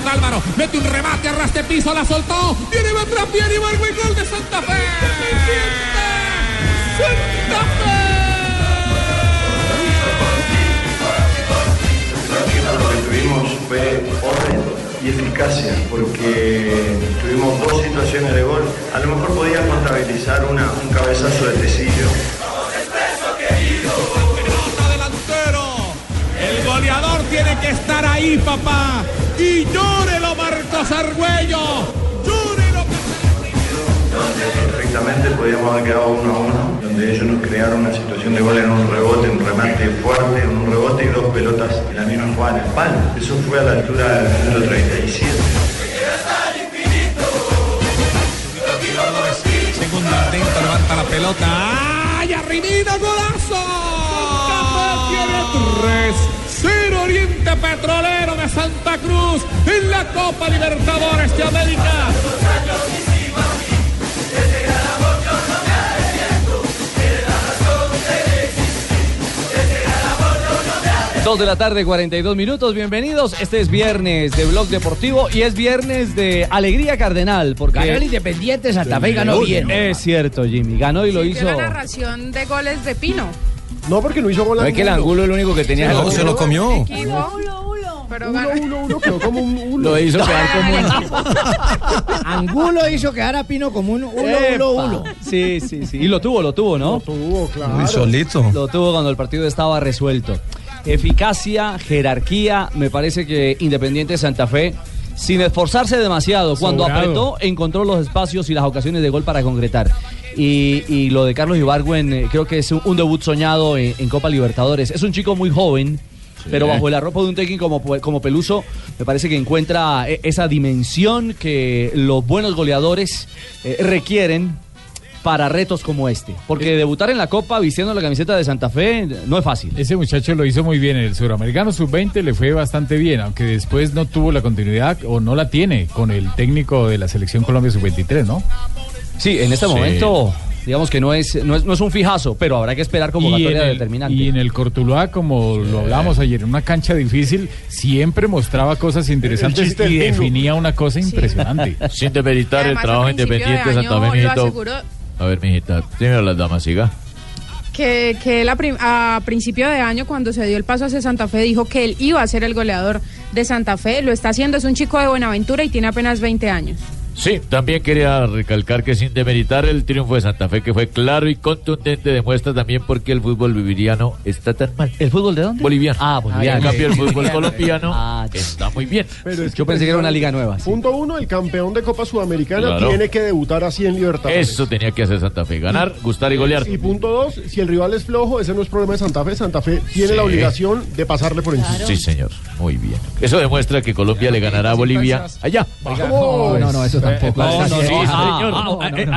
Tálvaro, mete un remate, arrastre piso, la soltó, viene Beltrán, viene Ibargo y gol de Santa Fe. ¡Santa Fe! Lo que tuvimos fue orden y eficacia, porque tuvimos dos situaciones de gol. A lo mejor podía contabilizar una, un cabezazo de Tecillo. El goleador tiene que estar ahí, papá. Y llórelo, Marcos Argüello. Llórelo. Perfectamente podíamos haber quedado uno a uno, donde ellos nos crearon una situación de gol en un rebote, un remate fuerte, en un rebote y dos pelotas en la misma jugada en el palo. Eso fue a la altura del minuto 37. Segundo intento, levanta la pelota. ¡Ay, arribita, golazo! tiene 3-0 Oriente Petrolero de Santa Cruz en la Copa Libertadores de América. Dos de la tarde, 42 minutos. Bienvenidos. Este es viernes de Blog Deportivo y es viernes de Alegría Cardenal. Porque Ganó el Independiente Santa Fe, ganó bien. Es cierto, Jimmy. Ganó y lo hizo. la narración de goles de Pino. No, porque no hizo gol No es que el ángulo es lo único que tenía. No, el- se lo comió. Pero Uno, uno, uno, quedó como un uno. Lo hizo quedar como un. Angulo hizo quedar a Pino como un uno, uno, uno. Sí, sí, sí. Y lo tuvo, lo tuvo, ¿no? Lo tuvo, claro. Muy solito. Lo tuvo cuando el partido estaba resuelto. Eficacia, jerarquía, me parece que Independiente Santa Fe, sin esforzarse demasiado, cuando Sobrado. apretó, encontró los espacios y las ocasiones de gol para concretar. Y, y lo de Carlos Ibargüen, eh, creo que es un, un debut soñado en, en Copa Libertadores. Es un chico muy joven. Pero bajo el arropo de un técnico como, como Peluso, me parece que encuentra eh, esa dimensión que los buenos goleadores eh, requieren para retos como este. Porque debutar en la Copa vistiendo la camiseta de Santa Fe no es fácil. Ese muchacho lo hizo muy bien. En el Suramericano Sub-20 le fue bastante bien, aunque después no tuvo la continuidad o no la tiene con el técnico de la Selección Colombia Sub-23, ¿no? Sí, en este Sí. momento, digamos que no es, no es, no es un fijazo, pero habrá que esperar convocatoria el, determinante. y en el Cortuluá, como lo hablamos ayer, en una cancha difícil, siempre mostraba cosas interesantes y definía una cosa impresionante. Sin demeritar el trabajo independiente de Santa aseguró A ver, mijita, dímelo las damas, siga. que, que él a, prim- a principio de año, cuando se dio el paso hacia Santa Fe, dijo que él iba a ser el goleador de Santa Fe. Lo está haciendo, es un chico de Buenaventura y tiene apenas 20 años. Sí, también quería recalcar que sin demeritar el triunfo de Santa Fe, que fue claro y contundente, demuestra también por qué el fútbol boliviano está tan mal. ¿El fútbol de dónde? Boliviano. Ah, En boliviano. cambio, el fútbol colombiano Ah, está muy bien. Pero es Yo pensé que era una liga nueva. sí. Punto uno, el campeón de Copa Sudamericana Claro. tiene que debutar así en Libertadores. Eso tenía que hacer Santa Fe, ganar, gustar y golear. Y punto dos, si el rival es flojo, ese no es problema de Santa Fe. Santa Fe tiene Sí. la obligación de pasarle por encima. Sí, señor, muy bien. Eso demuestra que Colombia le ganará a Bolivia allá. No, no, eso. No, Sí, es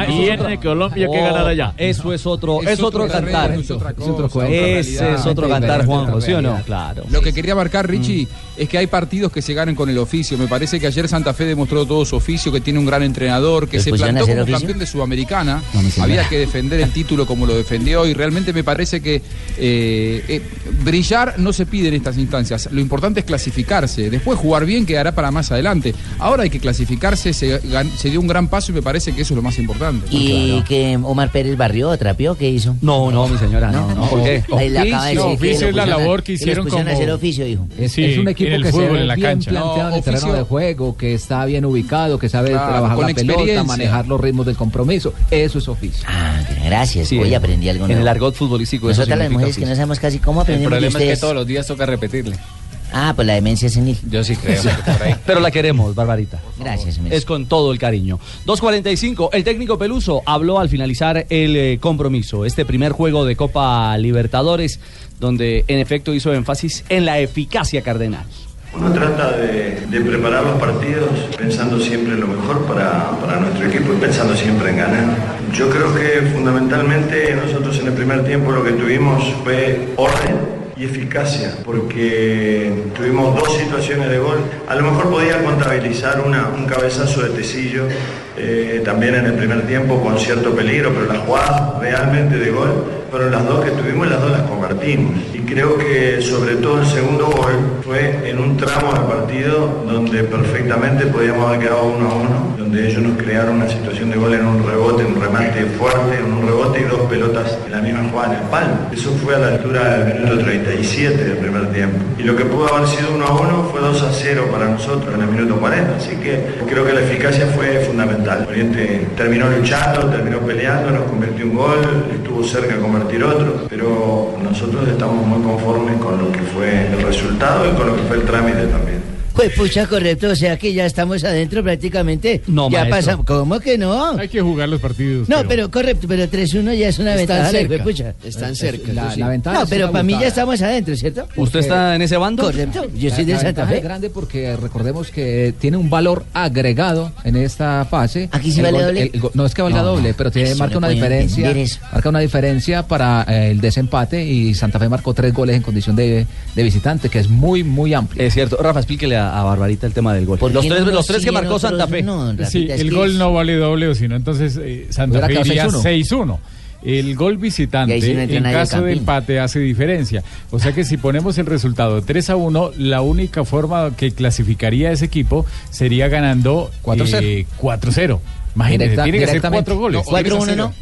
Tiene otro- Colombia que ganar allá. Eso es otro, es, otro otra cantar. es otra cosa, otra Ese es otro cantar, Juanjo, ¿sí o no? Claro. Lo que quería marcar, Richie, es que hay partidos que se ganan con el oficio. Me parece que ayer Santa Fe demostró todo su oficio, que tiene un gran entrenador, que ¿Les se plantó como oficio? campeón de Sudamericana. Había que defender el título como lo defendió y realmente me parece que eh, eh, brillar no se pide en estas instancias. Lo importante es clasificarse. Después jugar bien quedará para más adelante. Ahora hay que clasificarse, se se dio un gran paso y me parece que eso es lo más importante. Y que Omar Pérez barrió, trapeó, ¿qué hizo? No, no, mi señora, no, no, ¿por qué? Ahí le acaba de Oficio, oficio es la labor que hicieron como- hacer oficio, dijo. Es, Sí, es un equipo en el que se ve en la bien cancha. planteado No, en el terreno de juego, que está bien ubicado, que sabe Claro, trabajar con la pelota, manejar los ritmos del compromiso. Eso es oficio. Ah, gracias, Sí, hoy en- aprendí algo En nuevo. el argot futbolístico eso Nosotras las mujeres que no sabemos casi cómo El aprendemos de problema es que todos los días toca repetirle. Ah, pues la demencia senil. Yo sí creo. que por ahí. Pero la queremos, Barbarita. Gracias, Messi. Es con todo el cariño. 2.45, el técnico Peluso habló al finalizar el eh, compromiso, este primer juego de Copa Libertadores, donde en efecto hizo énfasis en la eficacia cardenal. Uno trata de, de preparar los partidos pensando siempre en lo mejor para, para nuestro equipo y pensando siempre en ganar. Yo creo que fundamentalmente nosotros en el primer tiempo lo que tuvimos fue orden eficacia, porque tuvimos dos situaciones de gol. A lo mejor podía contabilizar una, un cabezazo de Tecillo eh, también en el primer tiempo con cierto peligro, pero las jugadas realmente de gol fueron las dos que tuvimos las dos las convertimos. Y creo que sobre todo el segundo gol fue en un tramo del partido donde perfectamente podíamos haber quedado uno a uno, donde ellos nos crearon una situación de gol en un rebote, un remate fuerte, en un rebote y dos pelotas en la misma jugada en el palo. Eso fue a la altura del minuto 37 del primer tiempo. Y lo que pudo haber sido 1 a 1 fue 2 a 0 para nosotros en el minuto 40. Así que creo que la eficacia fue fundamental. Oriente terminó luchando, terminó peleando, nos convirtió un gol, estuvo cerca de convertir otro, pero nosotros estamos muy conformes con lo que fue el resultado y con lo que fue el trámite también. Pues pucha, correcto, o sea que ya estamos adentro prácticamente. No, ya maestro. pasamos. ¿Cómo que no? Hay que jugar los partidos. No, pero correcto, pero 3-1 ya es una Están ventaja, cerca. pucha. Están cerca. La, la ventaja No, pero para mí ya estamos adentro, ¿cierto? ¿Usted está en ese bando? Correcto, yo La- soy de la Santa Fe. es grande porque recordemos que tiene un valor agregado en esta fase. ¿Aquí sí El vale gol- doble? el- el gol- no es que valga No, doble, pero tiene, marca una diferencia. Marca una diferencia para eh, el desempate y Santa Fe marcó tres goles en condición de, de visitante, que es muy, muy amplio. Es cierto. Rafa, explíquele a, a Barbarita el tema del gol. ¿Por Los tres, unos los tres que marcó otros Santa Fe. No, Sí, el gol es- no vale doble, o sino entonces eh, Santa Fe iría 6-1. 6-1. El gol visitante, no en caso de empate, hace diferencia. O sea que si ponemos el resultado 3 a 1, la única forma que clasificaría ese equipo sería ganando 4-0. eh, 4-0. Imagínese, Directa- tiene que directamente. cuatro goles. No, 4-1 no.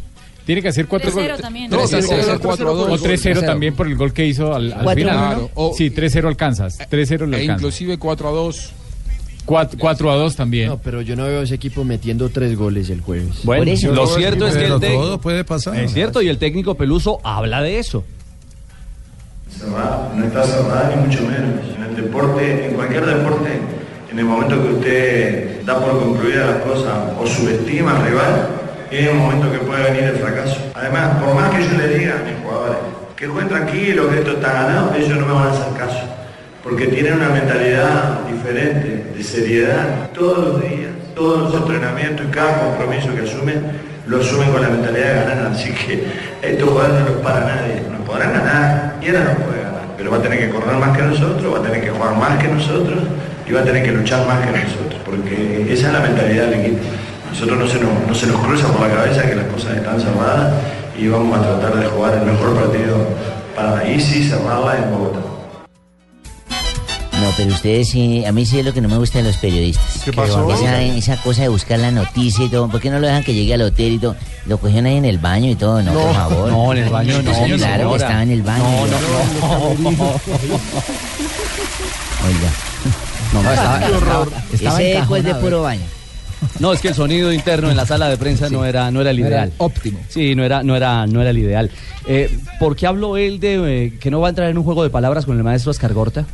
Tiene que hacer cuatro 3-0 goles. también. No, No, sí, sí, sí, sí, sí, sí. 4-2. O 3-0 3-0. también por el gol que hizo al, al 4-1. final. O- Sí, 3-0 alcanzas. 3-0 le E alcanzas. inclusive 4 a 2. 4 a 2 también. No, pero yo no veo a ese equipo metiendo tres goles el jueves. Bueno, eso. lo cierto es que el todo puede pasar. Es cierto, y el técnico Peluso habla de eso. cerrada, no está cerrada ni mucho menos. En el deporte, en cualquier deporte, en el momento que usted da por concluida las cosas o subestima al rival, es el momento que puede venir el fracaso. Además, por más que yo le diga a mis jugadores que jueguen tranquilos, que esto está ganado, ellos no me van a hacer caso. Porque tienen una mentalidad diferente, de seriedad, todos los días, todos los entrenamientos y cada compromiso que asumen, lo asumen con la mentalidad de ganar. Así que estos jugadores no los para nadie, nos podrán ganar, y ahora no puede ganar, pero va a tener que correr más que nosotros, va a tener que jugar más que nosotros y va a tener que luchar más que nosotros, porque esa es la mentalidad del equipo. Nosotros no se nos, no se nos cruza por la cabeza que las cosas están cerradas y vamos a tratar de jugar el mejor partido para ICI, cerrarla en Bogotá. No, pero ustedes sí, a mí sí es lo que no me gusta de los periodistas. ¿Qué pasó? Esa, esa cosa de buscar la noticia y todo. ¿Por qué no lo dejan que llegue al hotel y todo? Lo cogieron ahí en el baño y todo, no, por favor. No, en el baño no, mi claro que estaba en el baño. No, yo- no, no. Oiga. No, no, estaba- Ese estaba eco es de puro baño. No, es que el sonido interno en la sala de prensa no era no era el No era ideal. el óptimo. Sí, no era no era no era el ideal. Eh, ¿Por qué habló él de eh, que no va a entrar en un juego de palabras con el maestro Ascargorta?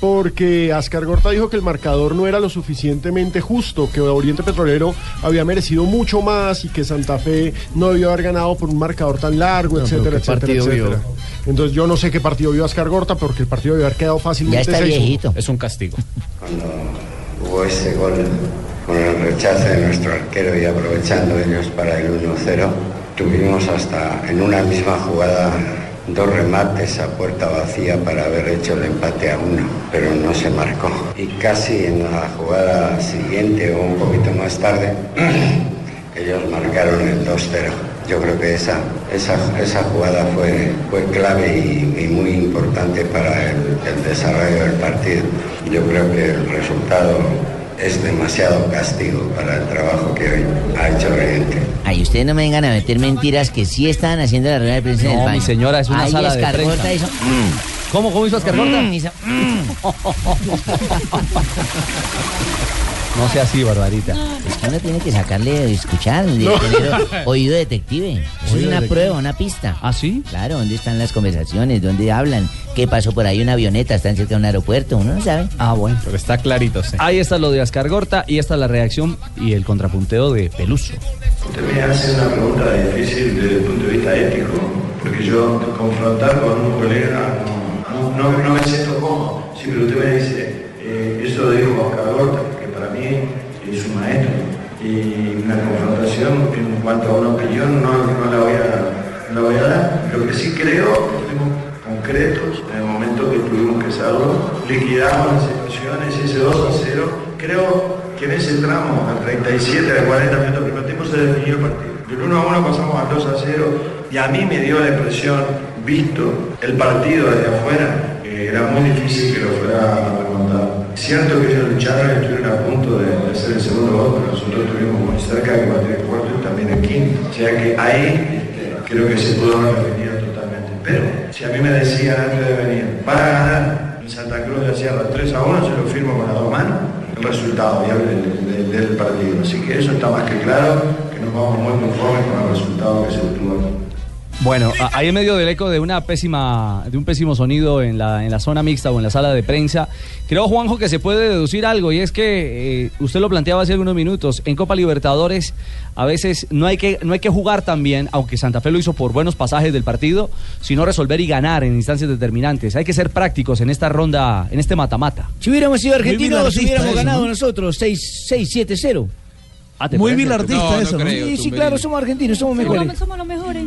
Porque Ascar Gorta dijo que el marcador no era lo suficientemente justo, que Oriente Petrolero había merecido mucho más y que Santa Fe no debió haber ganado por un marcador tan largo, No, etcétera, ¿qué etcétera, etcétera. Entonces yo no sé qué partido vio Ascar Gorta, porque el partido debió haber quedado fácilmente 6-1. Es un castigo. Cuando hubo ese gol con el rechace de nuestro arquero y aprovechando ellos para el 1-0, tuvimos hasta en una misma jugada dos remates a puerta vacía para haber hecho el empate a uno, pero no se marcó. Y casi en la jugada siguiente o un poquito más tarde, ellos marcaron el 2-0. Yo creo que esa, esa, esa jugada fue, fue clave y, muy importante para el desarrollo del partido. Yo creo que el resultado es demasiado castigo para el trabajo que hoy ha hecho Oriente. Ay, ustedes no me vengan a meter mentiras que sí estaban haciendo la rueda de prensa en el No, baño. mi señora, es una Ay, sala de Escargota prensa. hizo- ¿Cómo, cómo hizo Ascargota? Mm, hizo- No sea así, Barbarita. Es que uno tiene que sacarle, escuchar, de No. tener oído detective. Es una detective. prueba, una pista. ¿Ah, sí? Claro, ¿dónde están las conversaciones? ¿Dónde hablan? ¿Qué pasó por ahí? Una avioneta, están cerca de un aeropuerto, uno no sabe. Ah, bueno. Pero está clarito, sí. Ahí está lo de Ascargorta y esta es la reacción y el contrapunteo de Peluso. Usted me hace una pregunta difícil desde el punto de vista ético, porque yo confrontar con un colega no, no, no- no me siento cómodo. Sí, pero usted me dice, eh, eso lo dijo Oscar Gorta, que es un maestro. Y una confrontación en cuanto a una opinión no, no la, voy a, la voy a dar. Lo que sí creo, fuimos concretos en el momento que tuvimos que hacerlo, liquidamos las situaciones ese 2 a 0, creo que en ese tramo, al 37, al 40 minutos del primer tiempo, se definió el partido. Del 1 a 1 pasamos al 2 a 0 y a mí me dio la impresión, visto el partido desde afuera, que era muy difícil que lo fuera a. Es cierto que ellos lucharon y estuvieron a punto de, hacer el segundo gol, pero nosotros estuvimos muy cerca de batir el cuarto y también el quinto. O sea que ahí este, creo que se pudo haber definido totalmente. Pero si a mí me decían antes de venir, van ganar en Santa Cruz de Sierra 3 a 1, se lo firmo con las dos manos, el resultado ya del, del- partido. Así que eso está más que claro, que nos vamos muy conformes con el Bueno, ahí en medio del eco de una pésima, de un pésimo sonido en la, en la zona mixta o en la sala de prensa, creo Juanjo que se puede deducir algo y es que eh, usted lo planteaba hace algunos minutos. En Copa Libertadores a veces no hay que no hay que jugar tan bien, aunque Santa Fe lo hizo por buenos pasajes del partido, sino resolver y ganar en instancias determinantes. Hay que ser prácticos en esta ronda, en este mata-mata. Si hubiéramos sido argentinos, hubiéramos eso, ganado ¿no? nosotros 6-7-0. Ah, ¿te Muy No, no eso, ¿no? creo, Sí, sí, claro, somos argentinos, somos mejores. Somos los mejores.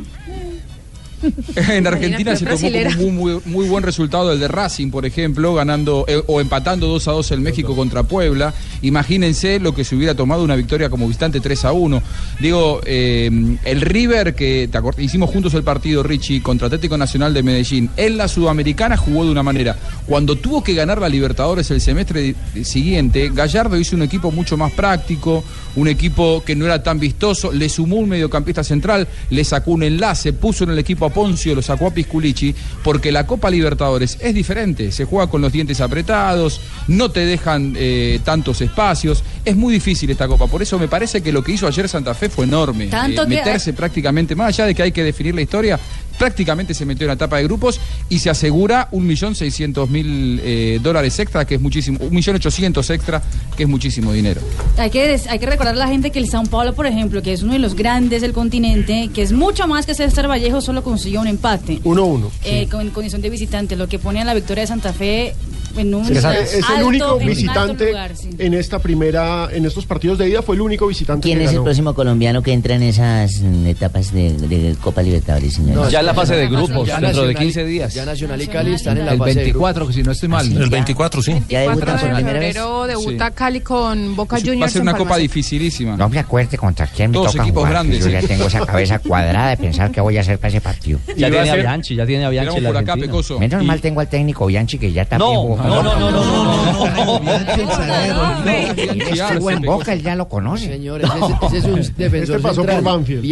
En Argentina se tomó como un muy, muy buen resultado el de Racing, por ejemplo, ganando eh, o empatando 2 a 2 el México contra Puebla. Imagínense lo que se hubiera tomado una victoria como visitante 3 a 1. Digo, eh, el River, que te hicimos juntos el partido, Richie, contra Atlético Nacional de Medellín, en la Sudamericana jugó de una manera. Cuando tuvo que ganar la Libertadores el semestre siguiente, Gallardo hizo un equipo mucho más práctico, un equipo que no era tan vistoso, le sumó un mediocampista central, le sacó un enlace, puso en el equipo a Poncio, lo sacó a Pisculici, porque la Copa Libertadores es diferente, se juega con los dientes apretados, no te dejan eh, tantos espacios, es muy difícil esta Copa, por eso me parece que lo que hizo ayer Santa Fe fue enorme, Tanto Eh, que- meterse prácticamente, más allá de que hay que definir la historia, prácticamente se metió en la etapa de grupos y se asegura un millón seiscientos mil eh, dólares extra, que es muchísimo, un millón ochocientos extra, que es muchísimo dinero. Hay que, hay que recordar a la gente que el Sao Paulo, por ejemplo, que es uno de los grandes del continente, que es mucho más que César Vallejo, solo consiguió un empate. 1-1. Eh, con condición de visitante, lo que pone a la victoria de Santa Fe en un Es, el único alto visitante lugar, sí. en esta primera, en estos partidos de ida, fue el único visitante ¿Quién que es el próximo colombiano que entra en esas mm, etapas de, de Copa Libertadores, señor? No, Ya en la fase de Ya grupos, dentro de Nacional- 15 días. Ya Nacional y Cali están en la El fase de 24, grupos. que si no estoy mal. El 24, sí. Ya 4 debuta de por primera vez. debuta Cali con Boca Juniors. Va a ser una copa dificilísima. No me acuerde contra quién me Todos toca equipos jugar, grandes, que Yo ya tengo esa cabeza cuadrada de pensar qué voy a hacer para ese partido. Ya tiene a Bianchi, ya tiene a Bianchi por. Menos mal tengo al técnico Bianchi que ya también No, no, no, no, no, no, no, no. Él estuvo en Boca, él ya lo conoce. Señor, ese, es un defensor Este pasó central. por Banfield.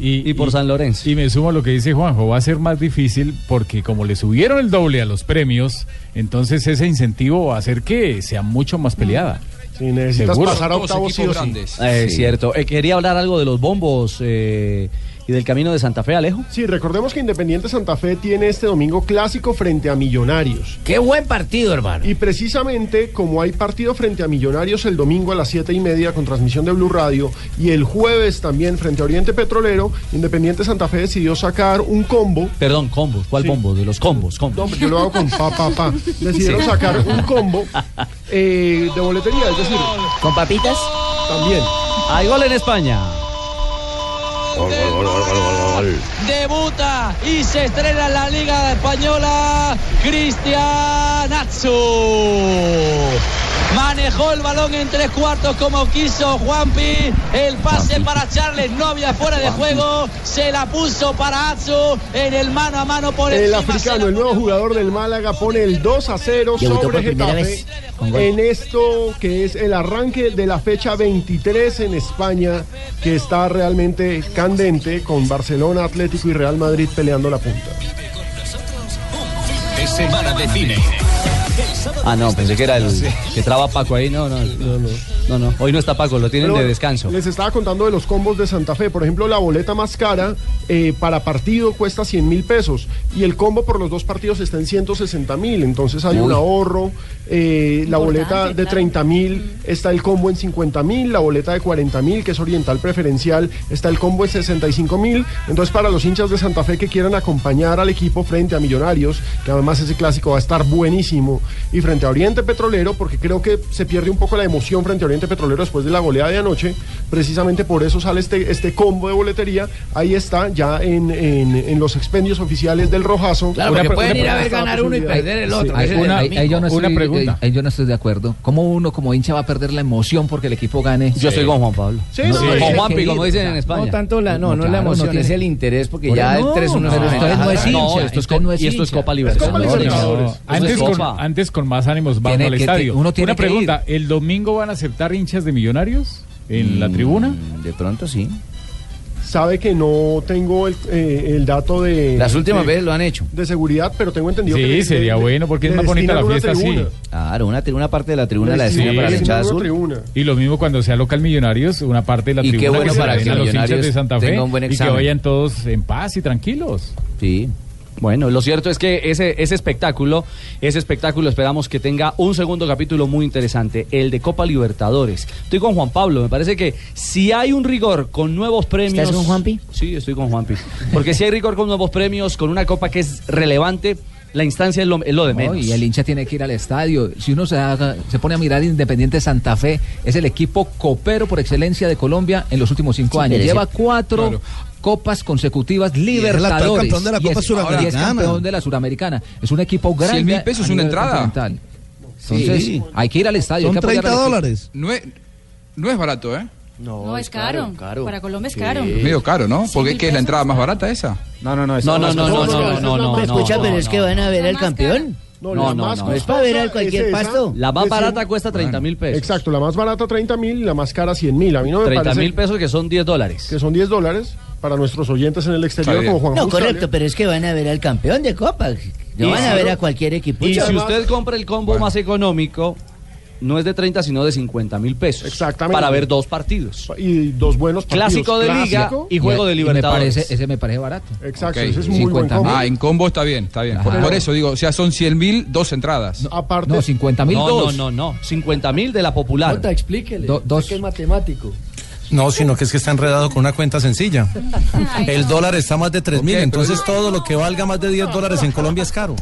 Y por San Lorenzo. Y me sumo a lo que dice Juanjo, va a ser más difícil porque como le subieron el doble a los premios, entonces ese incentivo va a hacer que sea mucho más peleada. Si necesitas Seguro. pasar a octavos sí equipos o sí. grandes. Eh, Es Sí. cierto. Eh, quería hablar algo de los bombos eh, y del camino de Santa Fe, Alejo. Sí, recordemos que Independiente Santa Fe tiene este domingo clásico frente a Millonarios. Qué buen partido, hermano. Y precisamente como hay partido frente a Millonarios el domingo a las siete y media con transmisión de Blue Radio y el jueves también frente a Oriente Petrolero, Independiente Santa Fe decidió sacar un combo. Perdón, combos. ¿Cuál Sí. bombo? De los combos, combos. No, yo lo hago con pa, pa, pa. Decidieron Sí. sacar un combo eh, de boletería, es decir, ¿Con papitas? también. Hay gol en España. Debuta y se estrena en la Liga Española Cristian Atsu. Manejó el balón en tres cuartos como quiso Juanpi. El pase para Charles, no había fuera de juego. Se la puso para Atsu en el mano a mano por El encima. africano, el nuevo jugador del Málaga, pone el 2 a 0 Debutó sobre Getafe en esto que es el arranque de la fecha 23 en España, que está realmente candente con Barcelona, Atlético y Real Madrid peleando la punta. Semana de cine. Ah, no, pensé que era el que traba Paco ahí. No, no, no, no, no. Hoy no está Paco, lo tienen Pero de descanso. Les estaba contando de los combos de Santa Fe. Por ejemplo, la boleta más cara eh, para partido cuesta 100 mil pesos y el combo por los dos partidos está en 160 mil. Entonces hay un ahorro. Eh, la boleta de 30 mil está el combo en 50 mil. La boleta de 40 mil, que es oriental preferencial, está el combo en 65 mil. Entonces, para los hinchas de Santa Fe que quieran acompañar al equipo frente a Millonarios, que además ese clásico va a estar buenísimo, y frente a Oriente Petrolero, porque creo que se pierde un poco la emoción frente a Oriente Petrolero después de la goleada de anoche. Precisamente por eso sale este, este combo de boletería. Ahí está, ya en, en- en los expendios oficiales del Rojazo. Claro, Una porque pueden una ir a ver pregunta, ganar uno y perder el Sí. otro. Yo no Una estoy- pregunta. ahí- ahí yo no estoy de acuerdo. ¿Cómo uno como hincha va a perder la emoción porque el equipo gane? Yo estoy con Juan Pablo. Sí, No, sí. como dicen en. España. No tanto la, no, no, claro, la emoción, no tiene- es el interés, porque Por ya el 3-1 no, es no es hincha, No, esto es, no y esto es. Copa Es Libertadores. Antes, es con, Copa. antes con más ánimos vamos Tiene al que- estadio. uno tiene Una pregunta, ¿el domingo van a aceptar hinchas de millonarios en la tribuna? De pronto sí. Sabe que no tengo el, eh, el dato de. Las últimas de- veces lo han hecho. De seguridad, pero tengo entendido Sí, que. le- sería bueno, porque es más bonita la destinan fiesta así. tribuna. Claro, una, una parte de la tribuna la Sí, destina para la sí, hinchada azul. tribuna. Y lo mismo cuando sea local Millonarios, una parte de la Y qué tribuna bueno que para que los hinchas de Santa Fe tenga un buen y que vayan todos en paz y tranquilos. Sí. Bueno, lo cierto es que ese, ese espectáculo, ese espectáculo esperamos que tenga un segundo capítulo muy interesante, el de Copa Libertadores. Estoy con Juan Pablo, me parece que si hay un rigor con nuevos premios... ¿Estás con Juanpi? Sí, estoy con Juanpi. Porque si hay rigor con nuevos premios, con una copa que es relevante, la instancia es lo, es lo de No, menos. y el hincha tiene que ir al estadio. Si uno se, haga- se pone a mirar Independiente Santa Fe, es el equipo copero por excelencia de Colombia en los últimos cinco Sí, años. Lleva cuatro Claro. Copas consecutivas es el actual libertadores. campeón de la Y Copa es- Suramericana. Y es campeón de la Suramericana. Es un equipo grande. 100 mil pesos a una entrada. continental. Entonces, Sí. hay que ir al estadio. hay que apoyar al equipo. No es, no es barato, ¿eh? No, es caro. Para Colombia es caro. Es medio caro, ¿no? Porque ¿qué es la entrada más barata esa? No, no, no. No, no, no, no, no, no, no, no. Escucha, no, pero no, es que no. van a ver al campeón. No, No, la no, no. No es para ver al cualquier es pasto. La más barata cuesta 30 mil pesos. Exacto, la más barata 30 mil y la más cara 100 mil. A mí no me 30 parece mil pesos que son 10 dólares. que son 10 dólares para nuestros oyentes en el exterior Está como Juan No, Australia. correcto, pero es que van a ver al campeón de Copa. No Y van a ver a cualquier equipo. Y si usted compra el combo más económico, no es de 30, sino de 50 mil pesos. Exactamente. Para ver dos partidos. Y dos buenos partidos. Clásico de Liga Clásico. y juego de Y me Libertadores. parece, ese me parece barato. Exacto, Ok. ese es muy buen combo. Ah, en combo está bien, está bien. Por, por eso digo, o sea, son 100 mil, dos entradas. Aparte, No, 50 mil no, dos. no, no, no. 50 mil de la popular. Jota, explíquele. Do- dos. usted que es matemático. No, sino que es que está enredado con una cuenta sencilla. El dólar está más de 3 mil, entonces pero- todo lo que valga más de 10 dólares en Colombia es caro.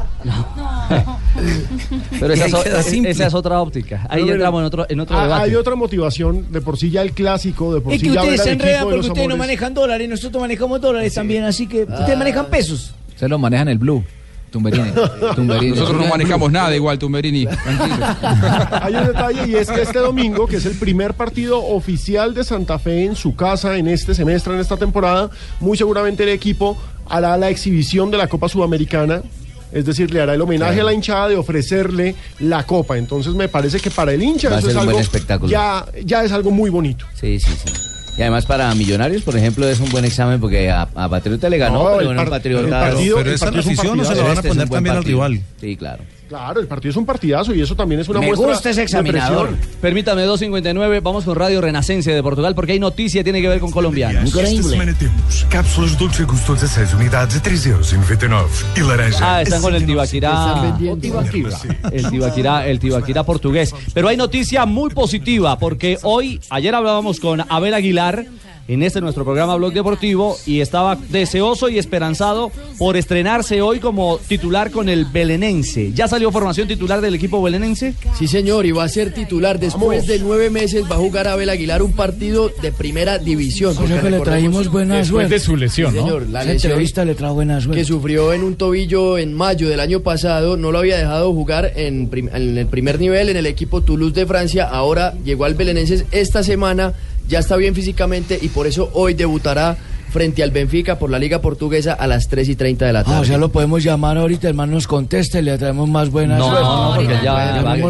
Pero esa, Y ahí es o- queda es- simple. esa es otra óptica. Ahí Pero entramos en otro, en otro ah, debate. Hay otra motivación, de por sí ya el clásico, de por Es sí que ya ustedes se enredan porque ustedes no manejan dólares, nosotros manejamos dólares también, así que ustedes manejan pesos. Se lo manejan el blue. Tumberini. Tumberini. Nosotros no manejamos nada igual, Tumberini. Tranquilo. Hay un detalle y es que este domingo, que es el primer partido oficial de Santa Fe en su casa en este semestre, en esta temporada, muy seguramente el equipo hará la exhibición de la Copa Sudamericana. Es decir, le hará el homenaje Claro. a la hinchada de ofrecerle la copa. Entonces me parece que para el hincha Va eso es algo espectáculo. ya, ya es algo muy bonito. Sí, sí, sí. Y además para Millonarios, por ejemplo, es un buen examen porque a, a Patriota le ganó, No, pero el bueno, par- Patriota... el partido- Pero el esa afición no se la van a Este poner también al partido. rival. Sí, claro. Claro, el partido es un partidazo y eso también es una Me muestra gusta ese de examinador. Permítame, 2.59, vamos con Radio Renacencia de Portugal porque hay noticia, tiene que ver con colombianos. Esta semana temos cápsulas Dolce Gusto 16 unidades a 3,99€ e laranja. Ah, están con el a Tibaquirá. El Tibaquirá, el Tibaquirá portugués. Pero hay noticia muy positiva porque hoy, ayer hablábamos con Abel Aguilar en este nuestro programa Blog Deportivo y estaba deseoso y esperanzado por estrenarse hoy como titular con el Belenense. ¿Ya salió formación titular del equipo belenense? Sí, señor, y va a ser titular. Después de nueve meses va a jugar Abel Aguilar un partido de primera división. O sea que le buena Después suerte. de su lesión, Sí, ¿no? señor, la lesión entrevista le trajo buena suerte. que sufrió en un tobillo en mayo del año pasado, no lo había dejado jugar en, prim- en el primer nivel en el equipo Toulouse de Francia, ahora llegó al Belenenses esta semana, ya está bien físicamente y por eso hoy debutará frente al Benfica por la Liga Portuguesa a las 3 y 30 de la tarde. Ah, o sea, lo podemos llamar ahorita, hermano, nos conteste, le traemos más buena No, suerte. no, porque ya- al ya- camerino.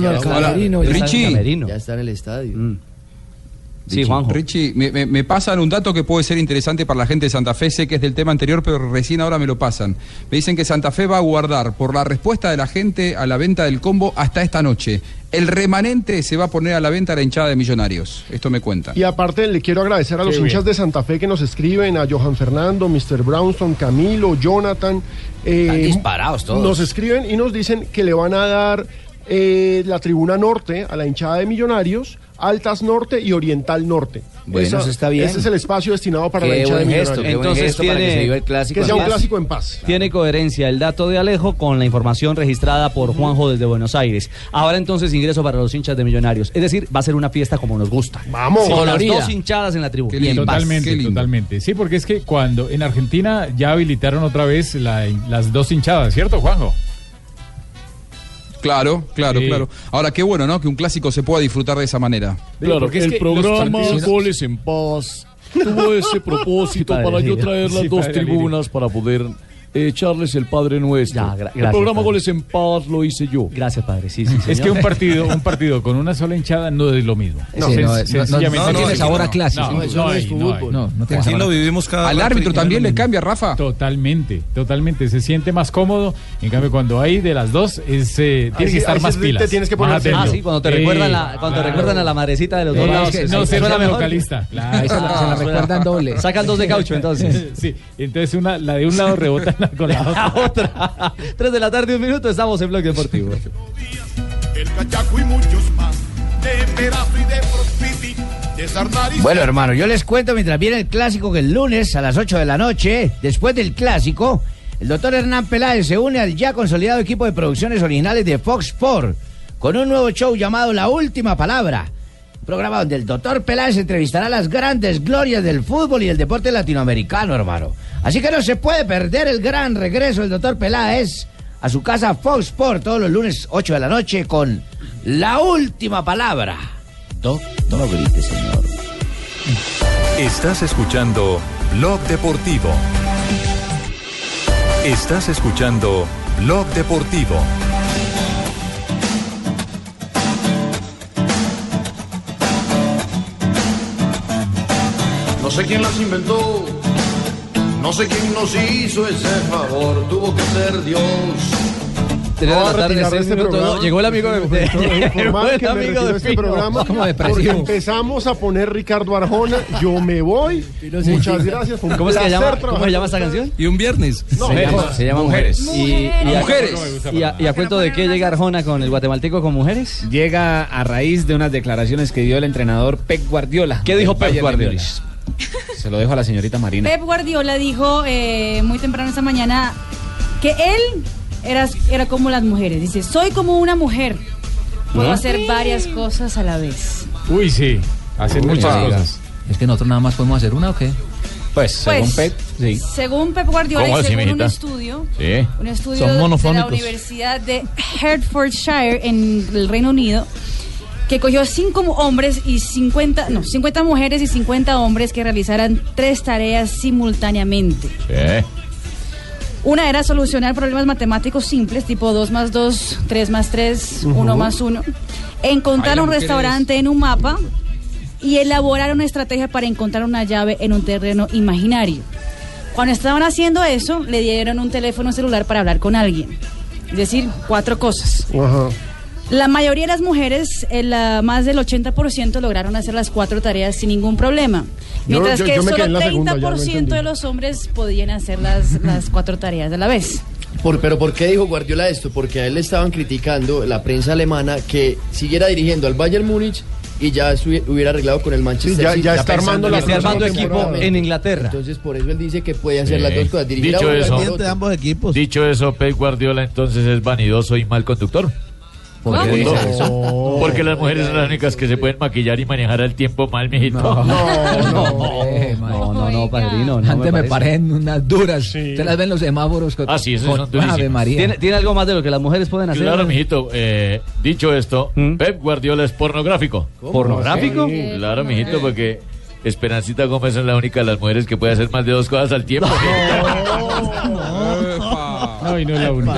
Hola, ya. Richie. Ya está en el estadio. Sí, Juanjo. Richie, me, me- me pasan un dato que puede ser interesante para la gente de Santa Fe. Sé que es del tema anterior, pero recién ahora me lo pasan. Me dicen que Santa Fe va a guardar por la respuesta de la gente a la venta del combo hasta esta noche. El remanente se va a poner a la venta a la hinchada de Millonarios. Esto me cuentan. Y aparte le quiero agradecer a los Qué hinchas bien. de Santa Fe que nos escriben, a Johan Fernando, Mr. Brownson, Camilo, Jonathan. eh, Están disparados todos. Nos escriben y nos dicen que le van a dar eh, la tribuna norte a la hinchada de Millonarios, Altas Norte y Oriental Norte. Bueno, eso está bien. Ese es el espacio destinado para la Qué hinchada de gesto, qué buen Entonces gesto para que se tiene- viva el clásico. que sea un paz. clásico en paz. Tiene coherencia el dato de Alejo con la información registrada por Juanjo desde Buenos Aires. Ahora entonces ingreso para los hinchas de Millonarios. Es decir, va a ser una fiesta como nos gusta. Vamos. Con las dos hinchadas en la tribuna. Qué Y en lindo. paz. Totalmente, totalmente. Sí, porque es que cuando en Argentina ya habilitaron otra vez la- las dos hinchadas, ¿cierto, Juanjo? Claro, claro, Sí. claro. Ahora, qué bueno, ¿no? Que un clásico se pueda disfrutar de esa manera. Claro, porque es el que programa partidos- Goles en Paz tuvo ese propósito Padre para yo traer las Sí, dos Padre tribunas para poder eh, echarles el Padre Nuestro. Ya, el programa padre. Goles en Paz lo hice yo. Gracias, padre. Sí, sí, Es señor. que un partido, un partido con una sola hinchada no es lo mismo. No, tiene es- sabor a clásico. No, eso no no hay, es no hay. fútbol. No, no tiene Aquí sabor lo vivimos cada Al árbitro también le cambia, Rafa. Totalmente, totalmente. Se siente más cómodo. En cambio, cuando hay de las dos, es, eh, tiene que estar más te pilas. tienes que más poner. Ah, sí, cuando te recuerdan, la, cuando te recuerdan a la madrecita de los dos Eh, lados. que se- no, se ser suena la mejor. vocalista. Claro. Ahí se la, se la recuerdan doble. Sacan dos de caucho entonces. Sí, entonces una, la de un lado rebota con la otra. La otra. Tres de la tarde, un minuto, estamos en Blog Deportivo. El cachaco y muchos más. De Perazo y de Prospiti. De Sarnari. Bueno, hermano, yo les cuento mientras viene el clásico que el lunes a las 8 de la noche, después del clásico, el doctor Hernán Peláez se une al ya consolidado equipo de producciones originales de Fox Sport con un nuevo show llamado La Última Palabra. Programa donde el doctor Peláez entrevistará las grandes glorias del fútbol y el deporte latinoamericano, hermano. Así que no se puede perder el gran regreso del doctor Peláez a su casa Fox Sport todos los lunes 8 de la noche con La Última Palabra. Doc, no lo grites, señor. Estás escuchando Blog Deportivo. Estás escuchando Blog Deportivo. No sé quién las inventó. No sé quién nos hizo ese favor. Tuvo que ser Dios. Tres de la tarde, seis este minutos. programa. No, Llegó el amigo de, de- Tengo que llegó informar el que me amigo de este programa Como porque empezamos a poner Ricardo Arjona. Yo me voy. Muchas gracias. fue un ¿Cómo se llama? ¿Cómo se llama esta canción? Y un viernes. No, se, llama, se llama Mujeres. Y, y a, Mujeres. y a- y a cuento de qué llega Arjona con el guatemalteco con mujeres. Llega a raíz de unas declaraciones que dio el entrenador Pep Guardiola. ¿Qué dijo Pep de Guardiola? Se lo dejo a la señorita Marina. Pep Guardiola dijo eh, muy temprano esta mañana que él era, era como las mujeres. Dice, soy como una mujer. Puedo ¿Ah? hacer varias cosas a la vez. Uy, sí. Hacen Uy, muchas cosas. Es que nosotros nada más podemos hacer una o qué? Pues, Pues, según Pep, sí. Según Pep Guardiola ¿Cómo y según un estudio, Sí. un estudio Son de la. Universidad de Hertfordshire en el Reino Unido que cogió cinco hombres y 50, no, 50 mujeres y 50 hombres que realizaran tres tareas simultáneamente. Sí. Una era solucionar problemas matemáticos simples, tipo 2 más 2, 3 más 3, 1 más 1. Encontrar Ay, un restaurante en un mapa y elaborar una estrategia para encontrar una llave en un terreno imaginario. Cuando estaban haciendo eso, le dieron un teléfono celular para hablar con alguien. Es decir, cuatro cosas. Ajá. La mayoría de las mujeres, el, ah, más del 80%, lograron hacer las cuatro tareas sin ningún problema. Mientras yo- que yo solo la segunda, ya lo 30% entendí. de los hombres podían hacer las, las cuatro tareas a la vez. Por- pero ¿por qué dijo Guardiola esto? Porque a él le estaban criticando la prensa alemana que siguiera dirigiendo al Bayern Múnich y ya hubiera arreglado con el Manchester Sí, ya- City. ya está armando la próxima temporada. temporada. en Inglaterra. Entonces, por eso él dice que puede hacer las dos cosas. dirigir a Dicho y eso, otro. ambos equipos. Dicho eso, Pep Guardiola entonces es vanidoso y mal conductor. ¿Por qué Segundo, dice eso? Porque las mujeres son las únicas que se pueden maquillar y manejar al tiempo mal, mijito. No, no, no, padrino. No Antes me parece. parecen unas duras. Te las ven los semáforos. Con, Ah, sí, esos con- son durísimos. Ave María. ¿Tiene, tiene algo más de lo que las mujeres pueden hacer? Claro, mijito. eh, dicho esto, Pep Guardiola es pornográfico. ¿Cómo? ¿Pornográfico? Sí, Claro, mijito, porque Esperancita Gómez es la única de las mujeres que puede hacer más de dos cosas al tiempo. No, y no es la única.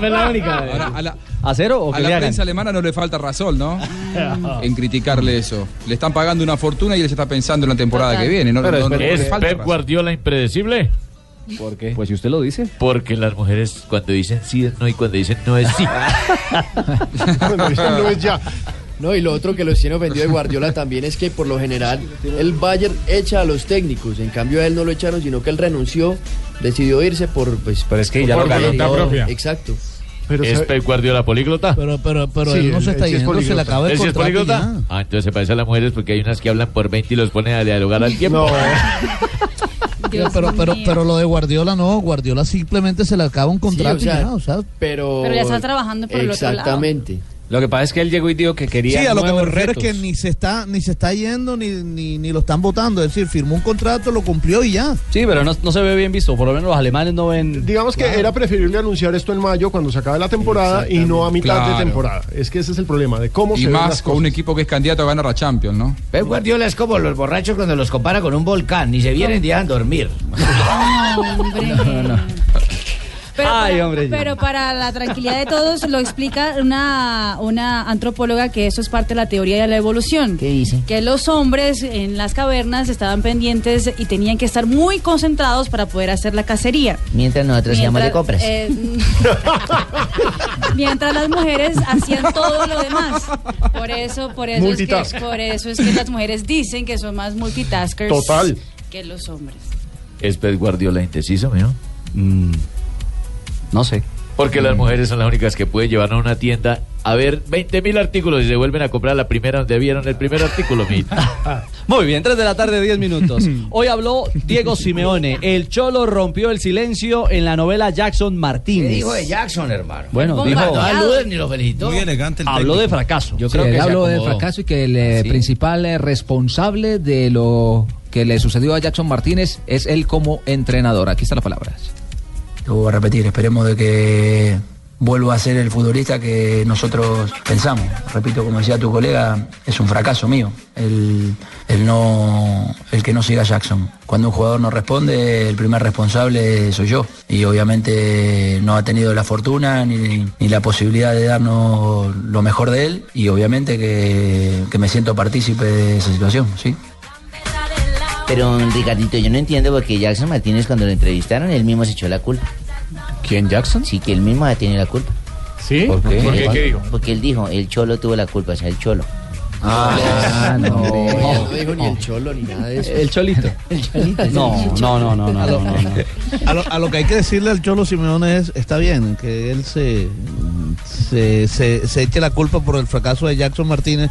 No es la única. Ahora, a la, ¿A cero o a la hagan? prensa alemana no le falta razón, ¿no? en criticarle eso. Le están pagando una fortuna y él se está pensando en la temporada que viene. No, no- no le ¿Es falta Pep razón. Guardiola impredecible? ¿Por qué? Pues si usted lo dice. Porque las mujeres cuando dicen sí es no y cuando dicen no es sí. Cuando dicen no es ya. No, y lo otro que los tiene ofendido de Guardiola también es que por lo general el Bayern echa a los técnicos, en cambio a él no lo echaron, sino que él renunció, decidió irse por pues Pero es que ya por lo ganó voluntad propia. Exacto. ¿Es Pep Guardiola políglota? Pero, pero, pero Sí, él no se está sí es yendo, se le políglota. acaba el ¿Él sí es políglota? ya. Ah, entonces se parece a las mujeres porque hay unas que hablan por 20 y los ponen a dialogar al tiempo. Pero, pero, pero, pero lo de Guardiola no, Guardiola simplemente se le acaba un contrato Sí, o sea, y ya, o sea, pero Pero ya está trabajando por el otro lado. Exactamente. Lo que pasa es que él llegó y dijo que quería Sí, a lo que me refiero retos. es que ni se está ni se está yendo ni, ni, ni lo están votando, es decir, firmó un contrato, lo cumplió y ya. Sí, pero no, no se ve bien visto. Por lo menos los alemanes no ven. Digamos que era preferible anunciar esto en mayo cuando se acabe la temporada y no a mitad Claro. de temporada. Es que ese es el problema de cómo Y se ven más las con un equipo que es candidato a ganar la Champions, ¿no? Pep Guardiola es como los borrachos cuando los compara con un volcán, ni se vienen ni dejan dormir. Pero, Ay, para, hombre, ya. pero para la tranquilidad de todos lo explica una, una antropóloga que eso es parte de la teoría de la evolución. ¿Qué dice? Que los hombres en las cavernas estaban pendientes y tenían que estar muy concentrados para poder hacer la cacería. Mientras nosotros íbamos de compras. eh, mientras las mujeres hacían todo lo demás. Por eso, por eso, es que, por eso es que las mujeres dicen que son más multitaskers Total. que los hombres. ¿Es Pep Guardiola indeciso, mijo? Mm, no sé. Porque las mujeres son las únicas que pueden llevar a una tienda a ver 20 mil artículos y se vuelven a comprar la primera donde vieron el primer artículo. Muy bien, 3 de la tarde, 10 minutos. Hoy habló Diego Simeone. El Cholo rompió el silencio en la novela Jackson Martínez. ¿Qué dijo de Jackson, hermano? Bueno, dijo. No saluden ni lo felicitó. Muy elegante el Habló técnico. de fracaso. Yo creo que habló del fracaso y que el eh, principal eh, responsable de lo que le sucedió a Jackson Martínez es él como entrenador. Aquí están las palabras. Lo voy a repetir, esperemos de que vuelva a ser el futbolista que nosotros pensamos. Repito, como decía tu colega, es un fracaso mío el, el no, el que no siga Jackson. Cuando un jugador no responde, el primer responsable soy yo. Y obviamente no ha tenido la fortuna ni, ni la posibilidad de darnos lo mejor de él. Y obviamente que, que me siento partícipe de esa situación, ¿sí? Pero, Ricardito, yo no entiendo porque Jackson Martínez cuando lo entrevistaron, él mismo se echó la culpa. ¿Quién, Jackson? Sí, que él mismo ha tenido la culpa. ¿Sí? ¿Por qué? ¿Por qué? ¿Qué dijo? Porque él dijo, el cholo tuvo la culpa, o sea, el cholo. Ah, no. No dijo ni el cholo ni nada de eso. El Cholito. No, no, no, no, no, no, no, no. A lo, a lo que hay que decirle al Cholo Simeone es, está bien, que él se, se, se, se eche la culpa por el fracaso de Jackson Martínez,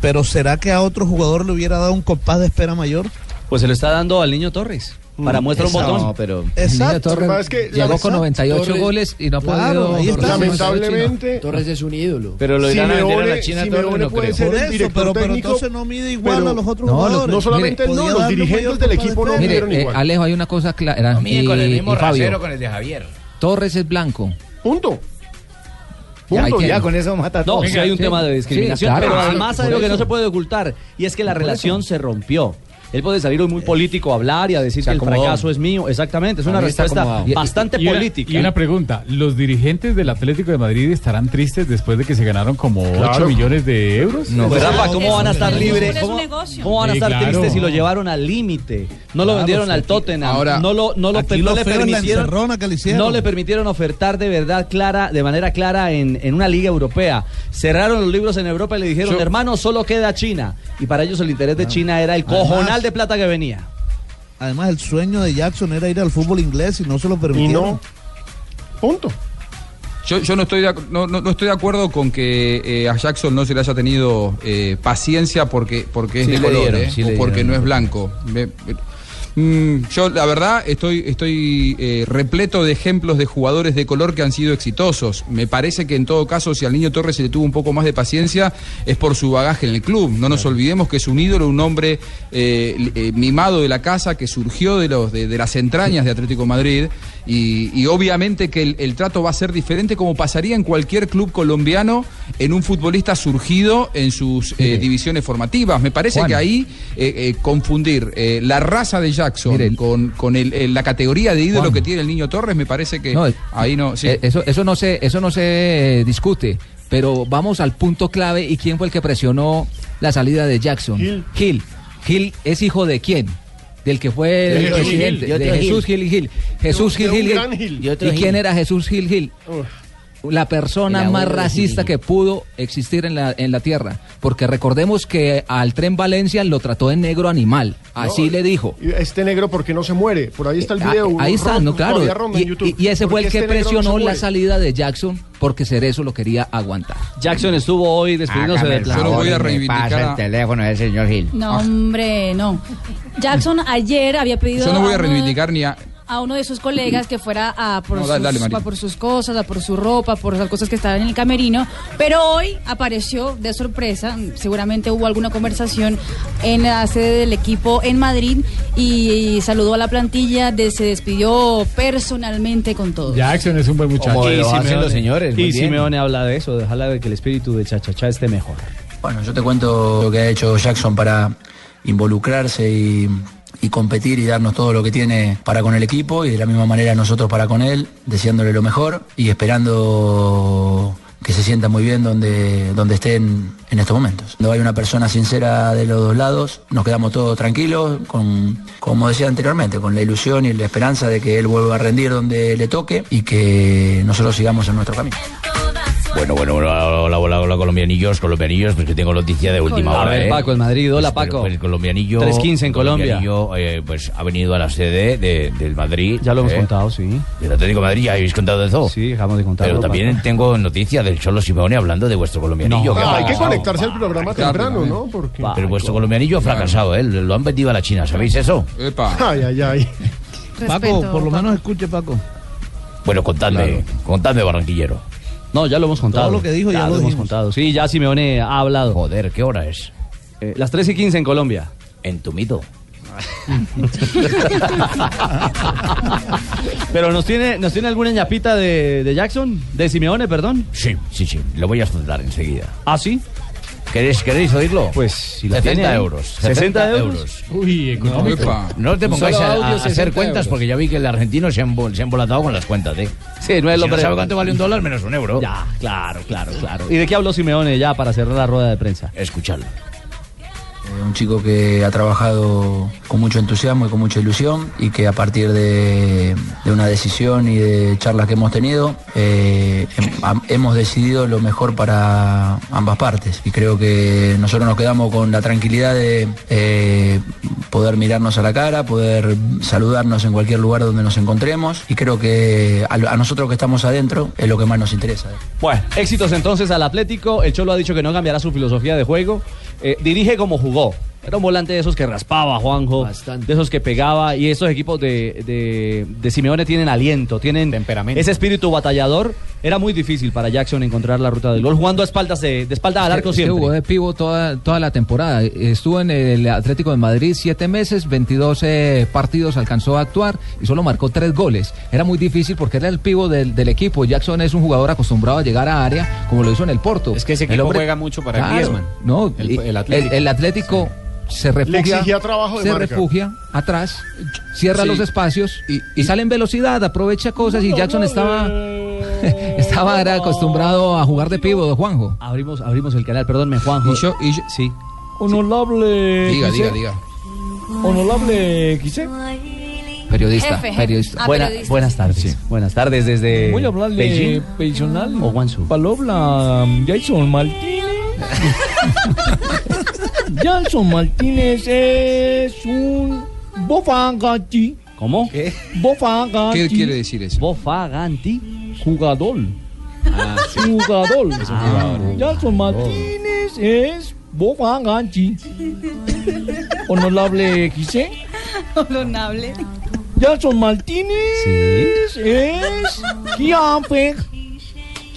pero ¿será que a otro jugador le hubiera dado un compás de espera mayor? Pues se lo está dando al niño Torres. Para muestra un botón. No, pero- Exacto. Torres Lo es que llegó con 98 Torres- goles y no ha Claro, podido. Lamentablemente, Torres es un ídolo. Pero lo irán a vender a la China Simeone Torres, no puede creo. ser Por el director pero, pero técnico, entonces no mide igual pero a los otros no, jugadores. no solamente él, no, los dirigentes del equipo no Mire, eh, igual. Alejo, hay una cosa clara. No mide y, con el mismo rasero con el de Javier. Torres es blanco. Punto. Ya, Punto. Ya con eso mata No, todo. sí hay un Sí, tema de sí, discriminación, claro, pero además hay algo que no se puede ocultar, y es que la relación se rompió. Él puede salir hoy muy político a hablar y a decir que el fracaso es mío. Exactamente, es una respuesta acomodado. bastante Y política. Y una pregunta, ¿los dirigentes del Atlético de Madrid estarán tristes después de que se ganaron como 8 Claro. millones de euros? No, pues, Rafa, ¿cómo van a estar libres? ¿Cómo, van a estar claro. tristes si lo llevaron al límite? No lo vendieron al Tottenham, ahora, no, lo, no, lo, lo le permitieron, le no le permitieron ofertar de verdad clara, de manera clara en, en una liga europea. Cerraron los libros en Europa y le dijeron, Yo- hermano, solo queda China. Y para ellos el interés de China era el cojonal de plata que venía. Además, el sueño de Jackson era ir al fútbol inglés y no se lo Y permitieron. no. Punto. Yo, yo no, estoy de, no, no- no estoy de acuerdo con que eh, a Jackson no se le haya tenido eh, paciencia porque, porque es Sí de color dieron, eh, sí o porque dieron. no es blanco. Me- Mm, yo, la verdad, estoy, estoy eh, repleto de ejemplos de jugadores de color que han sido exitosos. Me parece que en todo caso, si al niño Torres se le tuvo un poco más de paciencia, es por su bagaje en el club. No nos olvidemos que es un ídolo, un hombre eh, eh, mimado de la casa que surgió de, los, de, de las entrañas de Atlético Madrid. Y, y obviamente que el, el trato va a ser diferente como pasaría en cualquier club colombiano en un futbolista surgido en sus eh, divisiones formativas. Me parece Juan. que ahí eh, eh, confundir eh, la raza de Jackson con, con el- el- la categoría de ídolo Juan. que tiene el niño Torres, me parece que No, ahí no. sí. Eso, eso no se, eso no se eh, discute. Pero vamos al punto clave y quién fue el que presionó la salida de Jackson. Gil. Gil. Gil es hijo de quién? Del que fue el presidente, de. Jesús Gil y Gil. Jesús Gil Gil. Y otro ¿Y quién era Jesús Gil Gil? La persona más racista que pudo existir en la, en la tierra. Porque recordemos que al tren Valencia lo trató de negro animal. Así No, le dijo. Este negro, ¿por qué no se muere? Por ahí está el Ah, video. Ahí está, no, claro. Y, YouTube. y- y ese ¿Por fue el que este no presionó la salida de Jackson porque Cerezo lo quería aguantar. Jackson estuvo hoy despidiéndose Hágame de el Yo voy a reivindicar pasa el teléfono del señor Gil. No, hombre, no. Jackson ayer había pedido Yo no voy a reivindicar ni a. a uno de sus colegas que fuera a por, No, sus, dale, María. a por sus cosas, a por su ropa, por las cosas que estaban en el camerino, pero hoy apareció de sorpresa, seguramente hubo alguna conversación en la sede del equipo en Madrid y, saludó a la plantilla, de- se despidió personalmente con todos. Jackson es un buen muchacho. Como Y lo hacen los señores. Y. Simeone habla de eso, de ojalá de que el espíritu de Chachachá esté mejor. Bueno, yo te cuento lo que ha hecho Jackson para involucrarse y, y competir y darnos todo lo que tiene para con el equipo y de la misma manera nosotros para con él, deseándole lo mejor y esperando que se sienta muy bien donde, donde esté en, en estos momentos. Cuando hay una persona sincera de los dos lados, nos quedamos todos tranquilos, con, como decía anteriormente, con la ilusión y la esperanza de que él vuelva a rendir donde le toque y que nosotros sigamos en nuestro camino. Bueno, bueno, hola, hola, hola, hola, colombianillos, colombianillos, porque tengo noticia de última A hora. ver, ¿eh? Paco, el Madrid, hola, Pues, Paco. Pues, el colombianillo. 3:15 en Colombia. colombianillo, eh, pues ha venido a la sede de, del Madrid. Ya lo hemos ¿eh? contado, sí. Del Atlético de Madrid, ya habéis contado eso. Sí, dejamos de contarlo. Pero también Paco. tengo noticia del Cholo Simeone hablando de vuestro colombianillo. Que Ah, hay que conectarse al programa temprano, ¿no? Porque... Pero vuestro colombianillo ha fracasado, ¿eh? Lo han vendido a la China, ¿sabéis eso? Epa. Ay, ay, ay. Paco, por lo menos escuche, Paco. Bueno, contadme, contadme, barranquillero. No, ya lo hemos contado. Todo lo que dijo ya lo hemos contado. Sí, ya Simeone ha hablado. Joder, ¿qué hora es? Eh, las 3 y 15 en Colombia. En tu mito. Pero nos tiene, nos tiene alguna ñapita de, de Jackson, de Simeone, perdón. Sí, sí, sí, lo voy a soltar enseguida. ¿Ah, sí? ¿Queréis, queréis oírlo? Pues si la 60 tiene ahí. euros. 60 euros. Uy, económico. No te pongáis a, audio, a 60 hacer cuentas euros. porque ya vi que el argentino se ha, embol- se ha embolatado con las cuentas, ¿eh? Sí, no es Si lo no sabe cuánto vale un dólar menos un euro. Ya, claro, claro, claro. ¿Y de qué habló Simeone ya para cerrar la rueda de prensa? Escuchadlo. Eh, Un chico que ha trabajado con mucho entusiasmo y con mucha ilusión y que a partir de, una decisión y de charlas que hemos tenido eh, hemos decidido lo mejor para ambas partes y creo que nosotros nos quedamos con la tranquilidad de eh, poder mirarnos a la cara, poder saludarnos en cualquier lugar donde nos encontremos y creo que a, a nosotros que estamos adentro es lo que más nos interesa. Bueno, éxitos entonces al Atlético. El Cholo ha dicho que no cambiará su filosofía de juego. Eh, dirige como jugó. Era un volante de esos que raspaba, Juanjo. De esos que pegaba. Y estos equipos de, de, de Simeone tienen aliento, tienen Temperamento. ese espíritu batallador. Era muy difícil para Jackson encontrar la ruta del gol, jugando a espaldas de, de espalda al arco siempre. jugó de pivo toda, toda la temporada. Estuvo en el Atlético de Madrid siete meses, 22 eh, partidos alcanzó a actuar y solo marcó tres goles. Era muy difícil porque era el pivo del, del equipo. Jackson es un jugador acostumbrado a llegar a área como lo hizo en el Porto. Es que ese El equipo juega mucho para el Griezmann. No, El- el Atlético. el Atlético se refugia, exigía trabajo de se marca. refugia atrás, cierra Sí. los espacios y, sale en velocidad, aprovecha cosas y Jackson estaba estaba era acostumbrado a jugar de pivo de Juanjo. Abrimos, abrimos el canal, perdónme, Juanjo. Y yo- y yo- sí. Honorable. Diga, quise. diga, diga. Honorable, quise. Periodista, Jefe, jefe. periodista. Ah, Buena- periodista. buenas tardes. Buenas tardes desde Voy a hablarle Beijing personal. o Guangzhou. Palabra Jason Martínez. Jason Martínez es un bofagachi. ¿Cómo? Bofagachi. ¿Qué quiere decir eso? Bofaganti. Jugador. Jugador. Ah. Jackson Martínez es Boba Ganchi. Honorable Quise. Honorable. Jackson Martínez es Kianfe.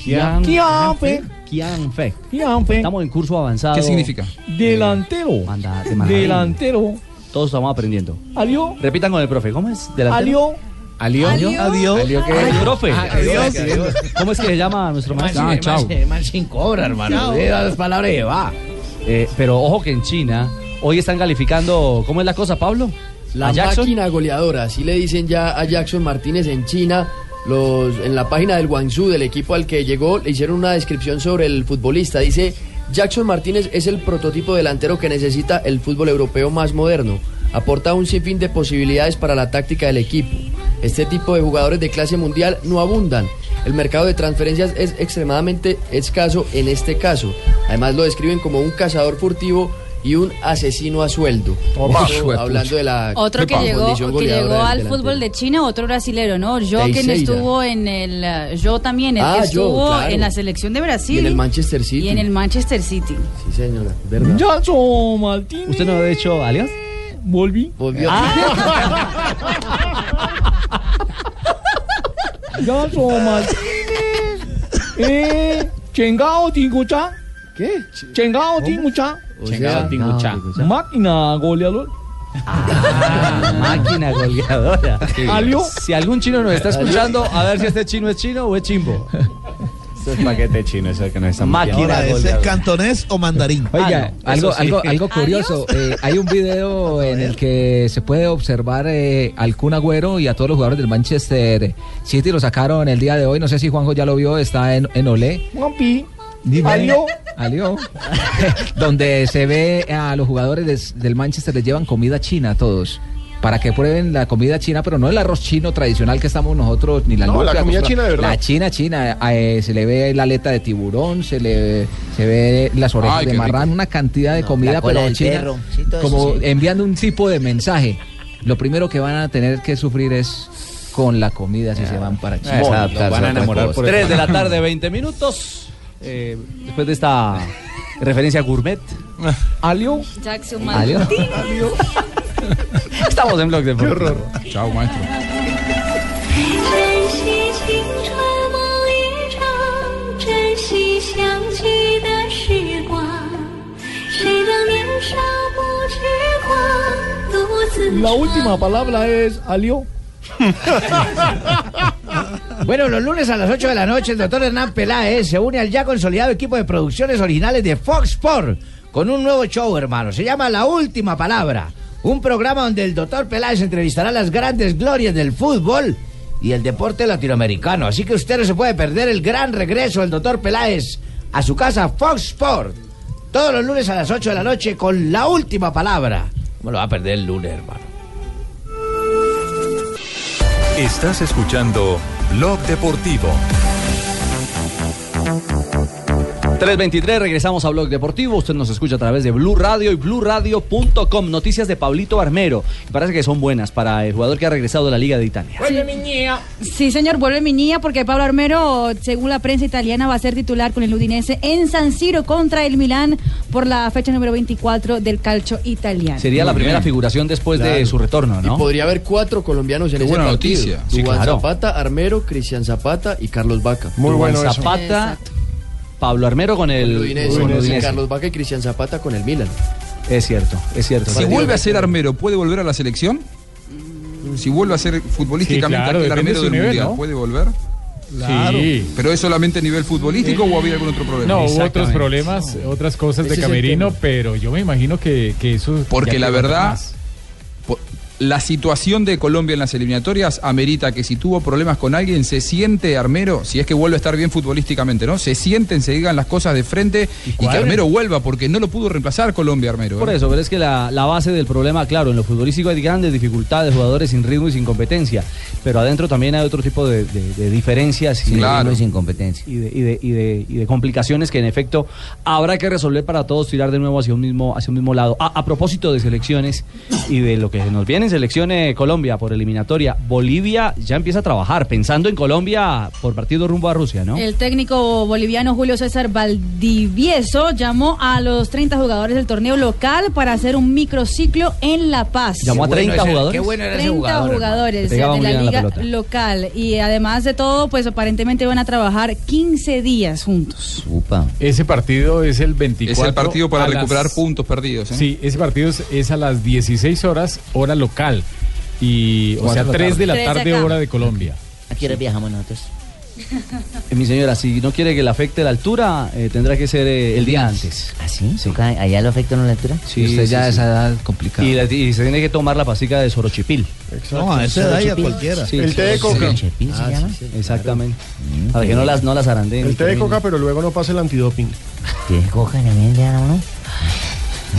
Kian- Kianfe. Kianfe. Kianfe. Estamos en curso avanzado. ¿Qué significa? Delantero. Manda- de. Delantero. Todos estamos aprendiendo. Alio. Repitan con el profe. ¿Cómo es? Delantero. Alió. Alió. Adiós. Alió, ¿qué? Ay, profe. Ah, adiós. ¿Cómo es que se llama nuestro maestro? Man, man, man sin cobra, hermano. Las palabras y va. Eh, pero ojo que en China hoy están calificando. ¿Cómo es la cosa, Pablo? La máquina goleadora, así le dicen ya a Jackson Martínez en China. Los, en la página del Guangzhou, del equipo al que llegó, le hicieron una descripción sobre el futbolista. Dice, Jackson Martínez es el prototipo delantero que necesita el fútbol europeo más moderno. Aporta un sinfín de posibilidades para la táctica del equipo. Este tipo de jugadores de clase mundial no abundan. El mercado de transferencias es extremadamente escaso en este caso. Además lo describen como un cazador furtivo y un asesino a sueldo. Eso, hablando de la Otro que llegó, que llegó al delantero. fútbol de China, otro brasilero, ¿no? Yo quien estuvo en el, eh, yo también, el Ah, que yo, estuvo claro. en la selección de Brasil. Y en el Manchester City. Y en el Manchester City. Sí, señora, verdad. Jackson Martínez. ¿Usted no ha hecho alias? Volví. Volvió. Jackson Martínez. Eh, Chengao Tingucha. ¿Qué? Chengao Tingucha. Chengao Tingucha. Máquina goleador. Máquina goleadora. ¿Alió? Si algún chino nos está escuchando, a ver si este chino es chino o es chimbo. Eso es paquete chino, eso que nos estamos Máquina ¿ese es cantonés o mandarín? Oiga, Ah, no, algo, sí. algo, algo curioso. eh, hay un video en el que se puede observar eh, al Kun Agüero y a todos los jugadores del Manchester City. Lo sacaron el día de hoy. No sé si Juanjo ya lo vio. Está en, en Olé. Juanpi. Dime. ¿Alió? Alió. Donde se ve a los jugadores des- del Manchester les llevan comida china a todos. Para que prueben la comida china, pero no el arroz chino tradicional que estamos nosotros, ni la No, la comida china de verdad. La china china. eh, se le ve la aleta de tiburón, se le se ve las orejas Ay, de qué marrano, rico. una cantidad de comida, la cola pero del china. perro. Sí, todo eso como sí. enviando un tipo de mensaje. Lo primero que van a tener que sufrir es con la comida si se van para China. Es adaptarse Van a a otra enamorar cosa. por 3 de la tarde, 20 minutos. Eh, después de esta referencia gourmet. Alio. Jackson Alio. Alio. Estamos en Blog de Qué horror. Chao, maestro. La última palabra es Alio. Bueno, los lunes a las 8 de la noche, el doctor Hernán Peláez se une al ya consolidado equipo de producciones originales de Fox Sport con un nuevo show, hermano. Se llama La Última Palabra. Un programa donde el doctor Peláez entrevistará las grandes glorias del fútbol y el deporte latinoamericano. Así que usted no se puede perder el gran regreso del doctor Peláez a su casa Fox Sport. Todos los lunes a las 8 de la noche con La Última Palabra. ¿Cómo lo va a perder el lunes, hermano? Estás escuchando Blog Deportivo. 323, regresamos a Blog Deportivo. Usted nos escucha a través de Blue Radio y BlueRadio.com. Noticias de Pablito Armero. Me parece que son buenas para el jugador que ha regresado de la Liga de Italia. Sí. Sí, señor, vuelve mi niña porque Pablo Armero, según la prensa italiana, va a ser titular con el Udinese en San Siro contra el Milán por la fecha número 24 del calcio italiano. Sería la primera figuración después de su retorno, ¿no? Y podría haber cuatro colombianos en Qué ese buena partido. noticia. Sí, claro. Zapata, Armero, Cristian Zapata y Carlos Vaca. Muy bueno eso. Pablo Armero con el, Udinese, con. Carlos Vaca y Cristian Zapata con el Milan. Es cierto, es cierto. Si vuelve a ser armero, ¿puede volver a la selección? Si vuelve a ser futbolísticamente Sí, claro, aquel depende de armero del nivel, mundial, ¿no? ¿puede volver? Claro. Sí. ¿Pero es solamente a nivel futbolístico o había algún otro problema? No, hubo otros problemas, otras cosas Ese de camerino, pero yo me imagino que, que eso... Porque la verdad, más. La situación de Colombia en las eliminatorias amerita que si tuvo problemas con alguien, se siente Armero, si es que vuelve a estar bien futbolísticamente, ¿no? Se sienten, se digan las cosas de frente y, que. Armero vuelva, porque no lo pudo reemplazar Colombia Armero. ¿eh? Por eso, pero es que la, la base del problema, claro, en lo futbolístico hay grandes dificultades, jugadores sin ritmo y sin competencia, pero adentro también hay otro tipo de, de- de diferencias Sin y, ritmo y sin competencia. y de, y, de, y, de, y de complicaciones que en efecto habrá que resolver para todos tirar de nuevo hacia un mismo, hacia un mismo lado. A, a propósito de selecciones y de lo que nos viene en selección eh, Colombia por eliminatoria. Bolivia ya empieza a trabajar, pensando en Colombia por partido rumbo a Rusia, ¿no? El técnico boliviano Julio César Valdivieso llamó a los 30 jugadores del torneo local para hacer un microciclo en La Paz. Llamó a 30 jugadores. Qué bueno era ese 30 jugador. hermano. jugadores de la liga local y además de todo, pues aparentemente van a trabajar 15 días juntos. Ese partido es el 24. Es el partido para las- recuperar puntos perdidos. ¿eh? Sí, ese partido es, es a las 16 horas, hora local. Y, o sea, de la 3 de la de tarde, hora de Colombia. ¿A qué hora viajamos nosotros? Mi señora, si no quiere que le afecte la altura, eh, tendrá que ser eh, el día antes. ¿Ah, sí? ¿Toca- ¿Allá lo afecta la altura? Sí, usted sí, ya a sí. esa edad complicada. Y, la- y se tiene que tomar la pastica de sorochipil. No, a esa edad ya cualquiera. Sí, El té de coca. ¿Chepil se Ah, llama? sí, sí, Exactamente. Para que no las, no las arandeen. El té de coca, pero luego no pasa el antidoping. ¿Té de coca también le dan a uno?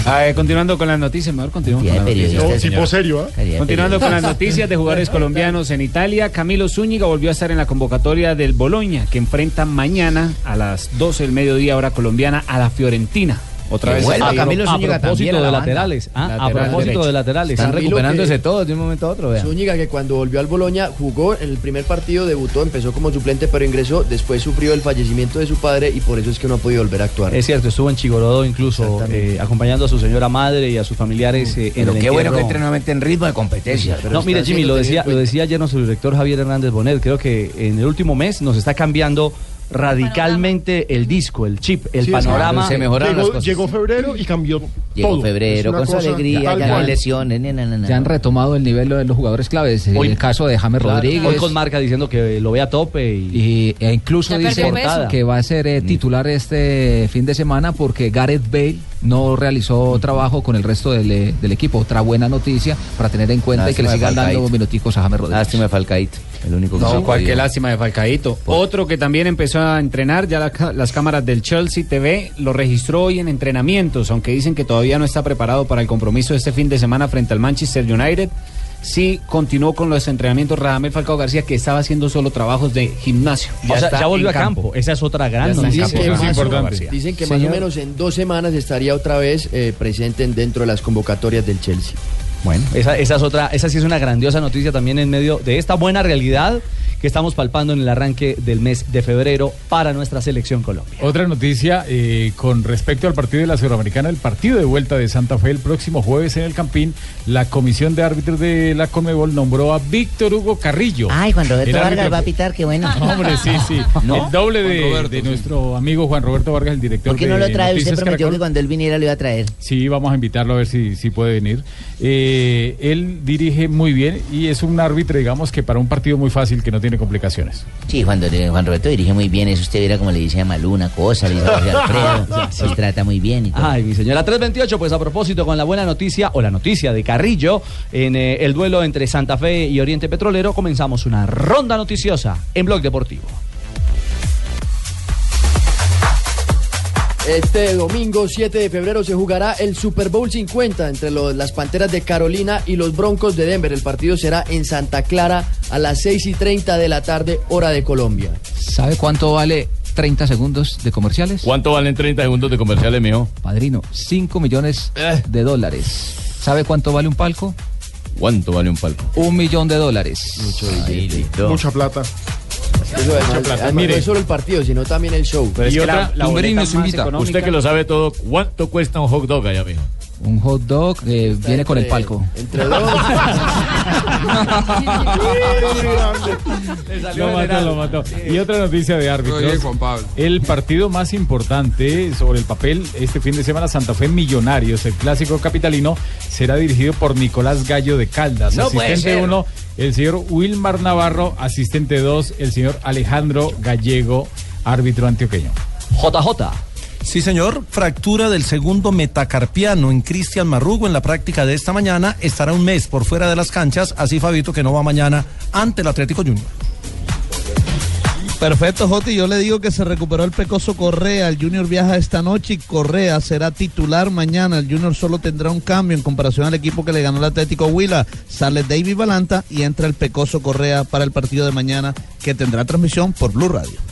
Ah, eh, continuando con las noticias, mejor continuamos con de las noticias. periodistas. No, tipo serio, ¿ah? Continuando con las noticias de jugadores colombianos en Italia, Camilo Zúñiga volvió a estar en la convocatoria del Boloña, que enfrenta mañana a las 12 del mediodía hora colombiana a la Fiorentina. Otra vez vuelva está ahí. Camilo a Zúñiga propósito también a de la banda. laterales. ah, a propósito derecho. de laterales. Están Camilo recuperándose que- todos de un momento a otro, vea. Zúñiga que cuando volvió al Boloña jugó en el primer partido, debutó, empezó como suplente, pero ingresó, después sufrió el fallecimiento de su padre y por eso es que no ha podido volver a actuar. Es cierto, estuvo en Chigorodó incluso eh, acompañando a su señora madre y a sus familiares eh, en Pero el qué bueno que entre nuevamente en ritmo de competencia. No, mire Jimmy, lo decía, lo decía ayer nuestro director Javier Hernández Bonet, creo que en el último mes nos está cambiando radicalmente el disco, el chip, el Sí, panorama. Se mejoraron llegó, las cosas. llegó febrero y cambió Llegó todo. febrero con su alegría, ya no hay lesiones, nada, Ya han retomado el nivel de los jugadores claves. Hoy- el caso de James Claro, Rodríguez. Hoy con marca diciendo que lo ve a tope y, Y, e incluso dice que va a ser eh, titular este fin de semana porque Gareth Bale no realizó trabajo con el resto del, eh, del equipo. Otra buena noticia para tener en cuenta y que le sigan dando minuticos a James Rodríguez. Lástima de Falcaíto, el único que se No, cualquier lástima de Falcaíto. Otro que también empezó a entrenar, ya la las cámaras del Chelsea TV lo registró hoy en entrenamientos, aunque dicen que todavía no está preparado para el compromiso de este fin de semana frente al Manchester United. Sí continuó con los entrenamientos Radamel Falcao García, que estaba haciendo solo trabajos de gimnasio. o sea, está ya volvió a campo. Esa es otra gran noticia. Dicen que, más, o- importante. dicen que más o Señor. menos en dos semanas estaría otra vez eh, presente en- dentro de las convocatorias del Chelsea. Bueno, esa, esa es otra, esa sí es una grandiosa noticia también en medio de esta buena realidad que estamos palpando en el arranque del mes de febrero para nuestra selección Colombia. Otra noticia eh, con respecto al partido de la Sudamericana, el partido de vuelta de Santa Fe el próximo jueves en el Campín, la comisión de árbitros de la Conmebol nombró a Víctor Hugo Carrillo. Ay, Juan Roberto Vargas va a pitar, qué bueno. No, hombre, sí, sí. ¿No? El doble de, Juan Roberto, de sí. nuestro amigo Juan Roberto Vargas, el director ¿Por qué de no lo trae? Usted prometió Caracol. que cuando él viniera lo iba a traer. Sí, vamos a invitarlo a ver si, si puede venir. Eh, él dirige muy bien y es un árbitro, digamos, que para un partido muy fácil que no tiene complicaciones. Sí, Juan, Juan Roberto dirige muy bien. Eso usted viera como le dice a Malú una cosa, le dice a José Alfredo. Se trata muy bien y todo. Ay, mi señora 328, pues a propósito con la buena noticia o la noticia de Carrillo en eh, el duelo entre Santa Fe y Oriente Petrolero, comenzamos una ronda noticiosa en Blog Deportivo. Este domingo 7 de febrero se jugará el Super Bowl 50 entre los- las Panteras de Carolina y los Broncos de Denver. El partido será en Santa Clara a las 6 y 30 de la tarde, hora de Colombia. ¿Sabe cuánto vale 30 segundos de comerciales? ¿Cuánto valen 30 segundos de comerciales, mijo? Padrino, 5 millones de dólares. ¿Sabe cuánto vale un palco? ¿Cuánto vale un palco? Un millón de dólares. Mucha plata. Eso plata. Mire. no es solo el partido, sino también el show. Pero es Y que otra- la, la nos invita. económica- Usted que lo sabe todo, ¿cuánto cuesta un hot dog allá, mijo? Un hot dog eh, viene con el palco. Entre dos. Lo mató, lo mató. Y otra noticia de árbitros. Oye, Juan Pablo. El partido más importante sobre el papel este fin de semana, Santa Fe Millonarios, el clásico capitalino, será dirigido por Nicolás Gallo de Caldas. No puede asistente ser. 1, el señor Wilmar Navarro. Asistente 2, el señor Alejandro Gallego, árbitro antioqueño. JJ. Sí, señor. Fractura del segundo metacarpiano en Cristian Marrugo en la práctica de esta mañana. Estará un mes por fuera de las canchas. Así Fabito que no va mañana ante el Atlético Junior. Perfecto, Joti. Yo le digo que se recuperó el Pecoso Correa. El Junior viaja esta noche y Correa será titular mañana. El Junior solo tendrá un cambio en comparación al equipo que le ganó el Atlético Huila. Sale David Balanta y entra el Pecoso Correa para el partido de mañana que tendrá transmisión por Blue Radio.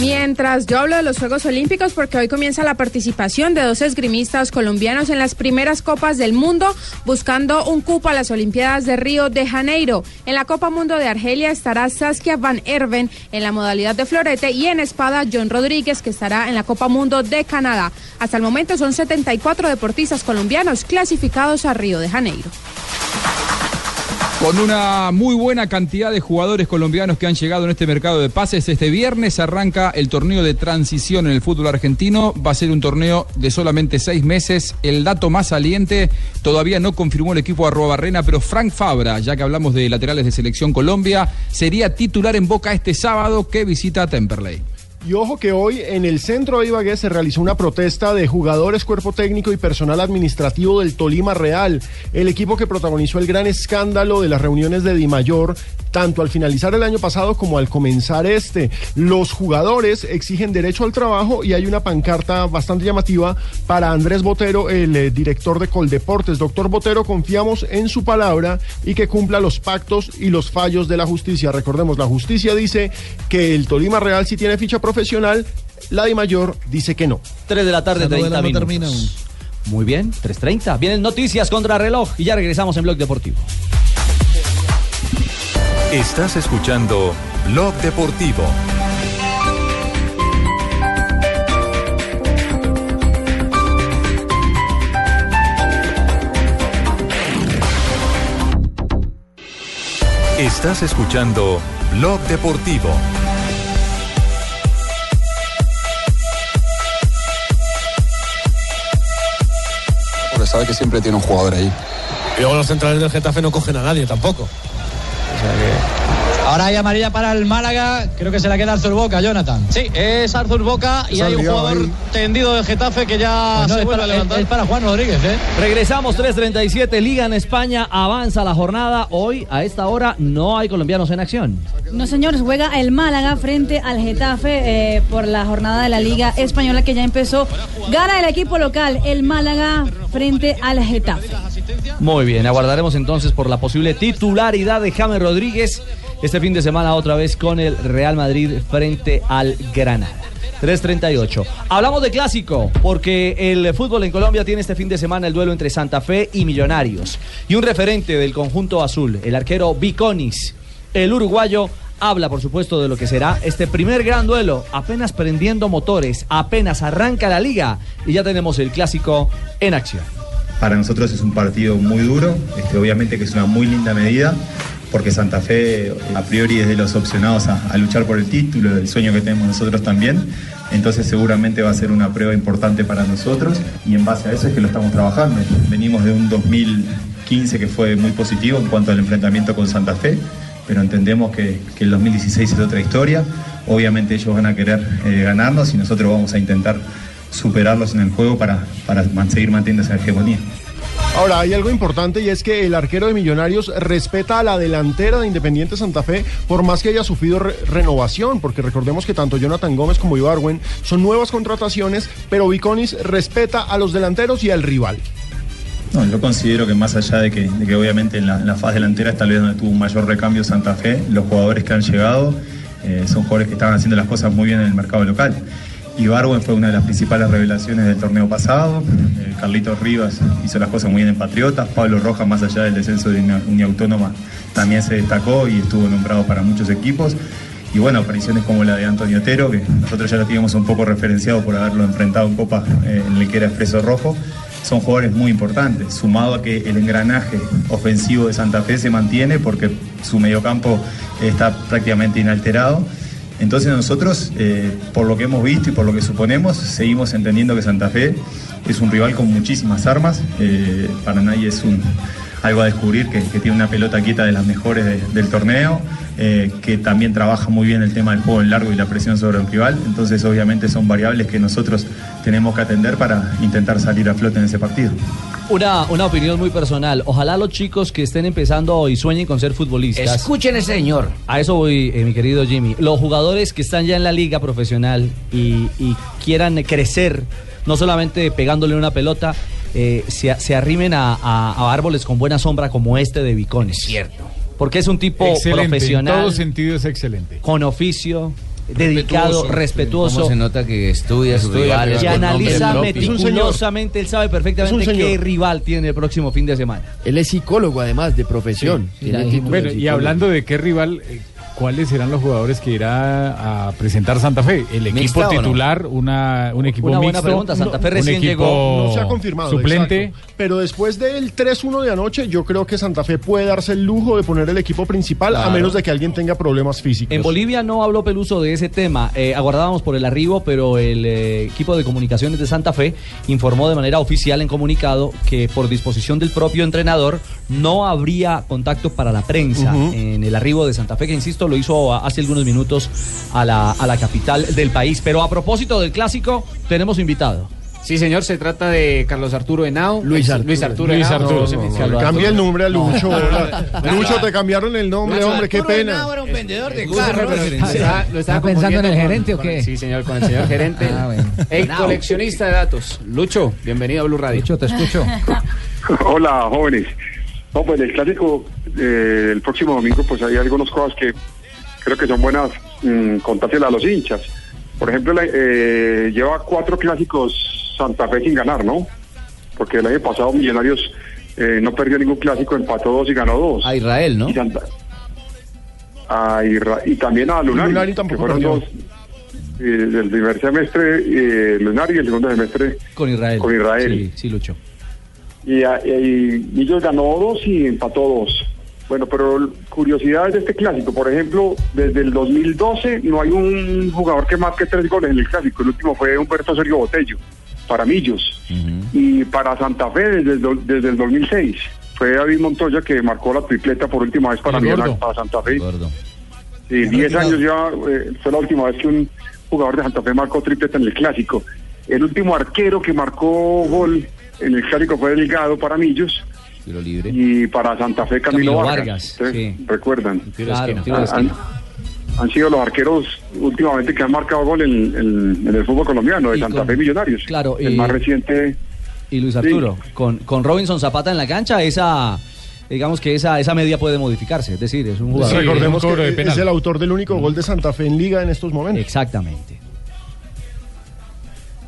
Mientras yo hablo de los Juegos Olímpicos porque hoy comienza la participación de dos esgrimistas colombianos en las primeras Copas del Mundo buscando un cupo a las Olimpiadas de Río de Janeiro. En la Copa Mundo de Argelia estará Saskia Van Erven en la modalidad de florete y en espada John Rodríguez que estará en la Copa Mundo de Canadá. Hasta el momento son 74 deportistas colombianos clasificados a Río de Janeiro. Con una muy buena cantidad de jugadores colombianos que han llegado en este mercado de pases, este viernes arranca el torneo de transición en el fútbol argentino. Va a ser un torneo de solamente seis meses. El dato más saliente todavía no confirmó el equipo de Barrena, pero Frank Fabra, ya que hablamos de laterales de selección Colombia, sería titular en Boca este sábado que visita a Temperley. Y ojo que hoy en el centro de Ibagué se realizó una protesta de jugadores, cuerpo técnico y personal administrativo del Tolima Real, el equipo que protagonizó el gran escándalo de las reuniones de Dimayor, tanto al finalizar el año pasado como al comenzar este. Los jugadores exigen derecho al trabajo y hay una pancarta bastante llamativa para Andrés Botero, el eh, director de Coldeportes. Doctor Botero, confiamos en su palabra y que cumpla los pactos y los fallos de la justicia. Recordemos, la justicia dice que el Tolima Real sí tiene ficha profesional, la de Mayor dice que no. 3 de la tarde, Esa novela 30 no minutos. termina aún. Muy bien, 3.30. Vienen noticias contra reloj y ya regresamos en Blog Deportivo. Estás escuchando Blog Deportivo. Estás escuchando Blog Deportivo. Que siempre tiene un jugador ahí. Y luego los centrales del Getafe no cogen a nadie tampoco. Ahora hay amarilla para el Málaga, creo que se la queda Arthur Boca, Jonathan. Sí, es Arthur Boca y hay un jugador ahí. tendido de Getafe que ya No, se vuelve para, a levantar. es- es para Juan Rodríguez, ¿eh? Regresamos 3.37, Liga en España, avanza la jornada. Hoy, a esta hora, no hay colombianos en acción. No, señores, juega el Málaga frente al Getafe eh, por la jornada de la Liga Española que ya empezó. Gana el equipo local, el Málaga frente al Getafe. Muy bien, aguardaremos entonces por la posible titularidad de James Rodríguez este fin de semana otra vez con el Real Madrid frente al Granada. 3.38. Hablamos de clásico, porque el fútbol en Colombia tiene este fin de semana el duelo entre Santa Fe y Millonarios. Y un referente del conjunto azul, el arquero Viconis, el uruguayo, habla por supuesto de lo que será este primer gran duelo, apenas prendiendo motores, apenas arranca la liga y ya tenemos el clásico en acción. Para nosotros es un partido muy duro, este, obviamente que es una muy linda medida, porque Santa Fe a priori es de los opcionados a, luchar por el título, el sueño que tenemos nosotros también, entonces seguramente va a ser una prueba importante para nosotros y en base a eso es que lo estamos trabajando. Venimos de un 2015 que fue muy positivo en cuanto al enfrentamiento con Santa Fe, pero entendemos que, el 2016 es otra historia, obviamente ellos van a querer eh, ganarnos y nosotros vamos a intentar superarlos en el juego para, para seguir manteniendo esa hegemonía. Ahora, hay algo importante y es que el arquero de Millonarios respeta a la delantera de Independiente Santa Fe, por más que haya sufrido re- renovación, porque recordemos que tanto Jonathan Gómez como Ibarwen son nuevas contrataciones, pero Viconis respeta a los delanteros y al rival. No, yo considero que más allá de que, que obviamente en la, faz delantera es tal vez donde tuvo un mayor recambio Santa Fe, los jugadores que han llegado eh, son jugadores que estaban haciendo las cosas muy bien en el mercado local. Ibarwen fue una de las principales revelaciones del torneo pasado, eh, Carlitos Rivas hizo las cosas muy bien en Patriotas, Pablo Rojas más allá del descenso de una Uniautónoma también se destacó y estuvo nombrado para muchos equipos. Y bueno, apariciones como la de Antonio Otero, que nosotros ya lo teníamos un poco referenciado por haberlo enfrentado en Copa eh, en el que era Expreso Rojo, son jugadores muy importantes, sumado a que el engranaje ofensivo de Santa Fe se mantiene porque su mediocampo está prácticamente inalterado. Entonces nosotros, eh, por lo que hemos visto y por lo que suponemos, seguimos entendiendo que Santa Fe es un rival con muchísimas armas. Eh, para nadie es un, algo a descubrir que, tiene una pelota quieta de las mejores de- del torneo, eh, que también trabaja muy bien el tema del juego en largo y la presión sobre el rival. Entonces obviamente son variables que nosotros tenemos que atender para intentar salir a flote en ese partido. Una, una opinión muy personal. Ojalá los chicos que estén empezando y sueñen con ser futbolistas. Escuchen ese señor. A eso voy, eh, mi querido Jimmy. Los jugadores que están ya en la liga profesional y, y quieran crecer, no solamente pegándole una pelota, eh, se, se arrimen a, a- a árboles con buena sombra como este de Vicones. Cierto. Porque es un tipo Excelente, En profesional, todo sentido es excelente. con oficio, dedicado, respetuoso. ¿Cómo se nota que estudia, sus rivales? que analiza meticulosamente, él sabe perfectamente qué rival tiene el próximo fin de semana. Él es psicólogo además de profesión. Título de Bueno, y hablando de qué rival, eh, ¿cuáles serán los jugadores que irá a presentar Santa Fe? ¿El equipo ¿Mixta o no? titular? Una, ¿Un equipo Una buena mixto? pregunta, Santa Fe ¿Un recién llegó. No se ha confirmado. ¿Suplente? exacto. Pero después del 3-1 de anoche, yo creo que Santa Fe puede darse el lujo de poner el equipo principal, a menos de que alguien tenga problemas físicos. En Bolivia no habló Peluso de ese tema. Eh, aguardábamos por el arribo, pero el eh, equipo de comunicaciones de Santa Fe informó de manera oficial en comunicado que por disposición del propio entrenador no habría contacto para la prensa en el arribo de Santa Fe, que insisto, lo hizo a- hace algunos minutos a la, a la capital del país. Pero a propósito del clásico, tenemos invitado. Sí, señor, se trata de Carlos Arturo Henao. Luis Arturo. Luis Arturo Luis Henao. Arturo. No, Cambia el nombre a. Lucho. Lucho, te cambiaron el nombre, hombre, qué pena. era un vendedor de carros. lo estaba- lo estaba ¿Está pensando en el gerente o con- qué? Sí, señor, con el señor gerente. Ah, bueno. El coleccionista de datos. Lucho, bienvenido a Blue Radio. Lucho, te escucho. Hola, jóvenes. No, pues el clásico eh, el próximo domingo, pues hay algunas cosas que creo que son buenas mm, contárselas a los hinchas. Por ejemplo, la- eh, lleva cuatro clásicos Santa Fe sin ganar, ¿no? Porque el año pasado Millonarios eh, no perdió ningún clásico, empató dos y ganó dos. A Israel, ¿no? Y, Santa- a Isra- y también a Lunari, Lunari que tampoco fueron dos eh, del primer semestre eh, Lunari y el segundo semestre Con Israel. Con Israel. Sí, sí, Lucho. y, a- y Millos ganó dos y empató dos. Bueno, pero curiosidades de este clásico, por ejemplo, desde el 2012 no hay un jugador que marque tres goles en el clásico. El último fue Humberto Sergio Botello, para Millos. Y para Santa Fe desde el, desde el 2006 fue David Montoya que marcó la tripleta por última vez para, gordo. para Santa Fe. Sí, 10 años ya eh, fue la última vez que un jugador de Santa Fe marcó tripleta en el clásico. El último arquero que marcó gol en el clásico fue Delgado para Millos Tiro libre. y para Santa Fe Camilo, Camilo Vargas. Vargas, ¿Ustedes sí. recuerdan? Claro, tiro de Han, esquina. han sido los arqueros últimamente que han marcado gol en, en- en el fútbol colombiano, de Y Santa con- Fe Millonarios. claro, El y- más reciente. Y Luis Arturo, con, con Robinson Zapata en la cancha, esa digamos que esa, esa media puede modificarse. Es decir, es un jugador. Sí, Recordemos cobro de que penal. es el autor del único gol de Santa Fe en Liga en estos momentos. Exactamente.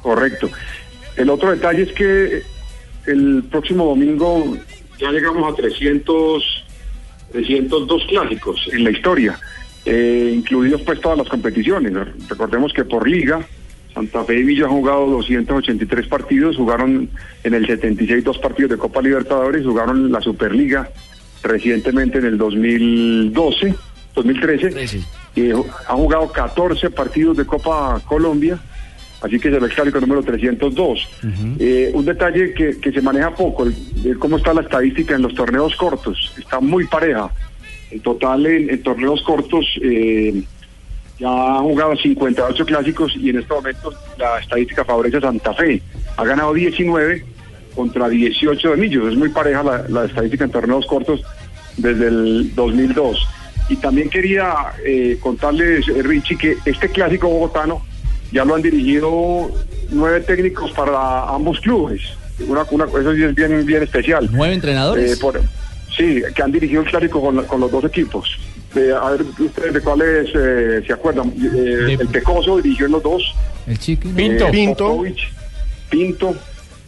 Correcto. El otro detalle es que el próximo domingo ya llegamos a 300, 302 clásicos en la historia, eh, incluidos pues todas las competiciones. Recordemos que por liga, Santa Fe y Villa han jugado 283 partidos, jugaron en el 76 dos partidos de Copa Libertadores, jugaron la Superliga recientemente en el 2012, 2013, y han jugado 14 partidos de Copa Colombia, así que es el clásico número 302. Eh, un detalle que, que se maneja poco, el- el cómo está la estadística en los torneos cortos, está muy pareja. En total, en, en torneos cortos, eh, ya han jugado 58 clásicos y en este momento la estadística favorece a Santa Fe. Ha ganado 19 contra 18 de Millos. Es muy pareja la, la estadística en torneos cortos desde el 2002. Y también quería eh, contarles, Richie, que este clásico bogotano ya lo han dirigido nueve técnicos para ambos clubes. Una, una, eso sí es bien, bien especial. ¿Nueve entrenadores? Eh, por- sí, que han dirigido el clásico con, los dos equipos. Eh, a ver, ustedes de cuáles eh, se acuerdan. Eh, El Pecoso dirigió en los dos. El chiqui. Eh, Pinto. Popovich, Pinto.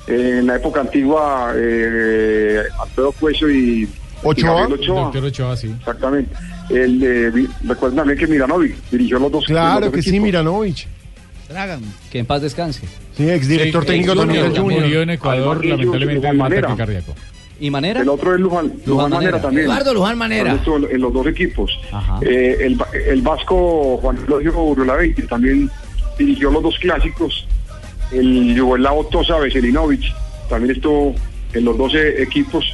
Eh, en la época antigua, eh, Alfredo Cueso y Ochoa. y Ochoa. Doctor Ochoa, sí. Exactamente. El, eh, recuerden también que Miranovic dirigió los dos. los Claro dos que sí, equipos. Dragan. Que en paz descanse. Sí, exdirector Sí, técnico también del murió, Junior. murió en Ecuador, Además, lamentablemente, de un Manera. ataque cardíaco. ¿Y Manera? El otro es Luján, Luján, Manera, Manera. también. Eduardo Luján Manera. En, los dos equipos. Ajá. Eh, el, el vasco Juan Elogio Urulavein, que también dirigió los dos clásicos. El yugoslavo Tosa Veselinovic también estuvo en los 12 equipos.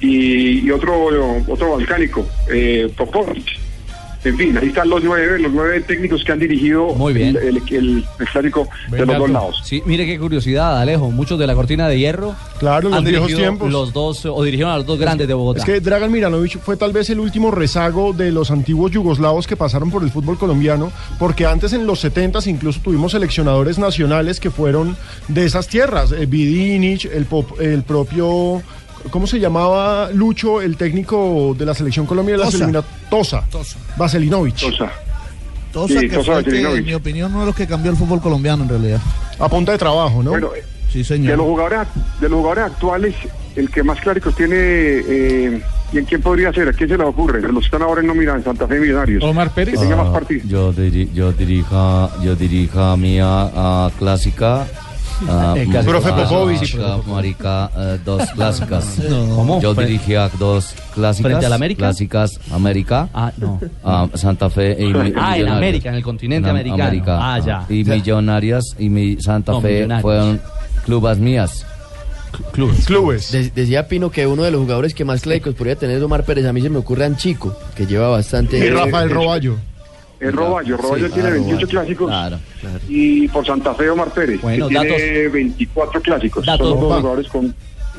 Y, y otro otro balcánico, eh, Popovic. En fin, ahí están los nueve, los nueve técnicos que han dirigido Muy bien. El, el- el- el clásico de los dos lados. Sí, mire qué curiosidad, Alejo. Muchos de la cortina de hierro Claro, los han viejos dirigido tiempos. los dos o dirigieron a los dos grandes de Bogotá. Es que Dragan Miranovic fue tal vez el último rezago de los antiguos yugoslavos que pasaron por el fútbol colombiano, porque antes en los 70 incluso tuvimos seleccionadores nacionales que fueron de esas tierras. Eh, Vidinic, el, pop- el propio, ¿cómo se llamaba Lucho, el técnico de la selección colombiana de las Tosa. Tosa. Tosa. Vaselinovic. Tosa. Tosa, Sí, que Tosa fue que, en mi opinión, uno de los que cambió el fútbol colombiano en realidad. A punta de trabajo, ¿no? Bueno, sí, de señor. los jugadores de los jugadores actuales, el que más clásicos tiene eh, y en quién podría ser, a quién se les ocurre, los que están ahora en nómina en Santa Fe Millonarios. Omar Pérez. Que tenga más Ah, partidos. Yo, diri- yo dirija, yo dirija mía a clásica. Ah. Profe Popovich. Marica, eh, dos clásicas. No. ¿Cómo? Yo Fre- dirigía dos clásicas. ¿Frente al América? Clásicas América. Ah, no. ah, Santa Fe y mi- Ah, en Millonarios. América, en el continente En americano. América, Ah, ya. Y O sea- Millonarias y mi Santa No, Fe Millonarios. fueron clubes mías. Clubes. Clubes. De- decía Pino que uno de los jugadores que más clásicos podría tener es Omar Pérez. A mí se me ocurre Anchico, que lleva bastante. Y Rafael Roballo. El Roballo, Roballo Sí, tiene claro, 28 Roballo. clásicos. Claro, Y por Santa Fe, Omar Pérez, Bueno, que datos- tiene 24 clásicos. datos- Son los dos jugadores con,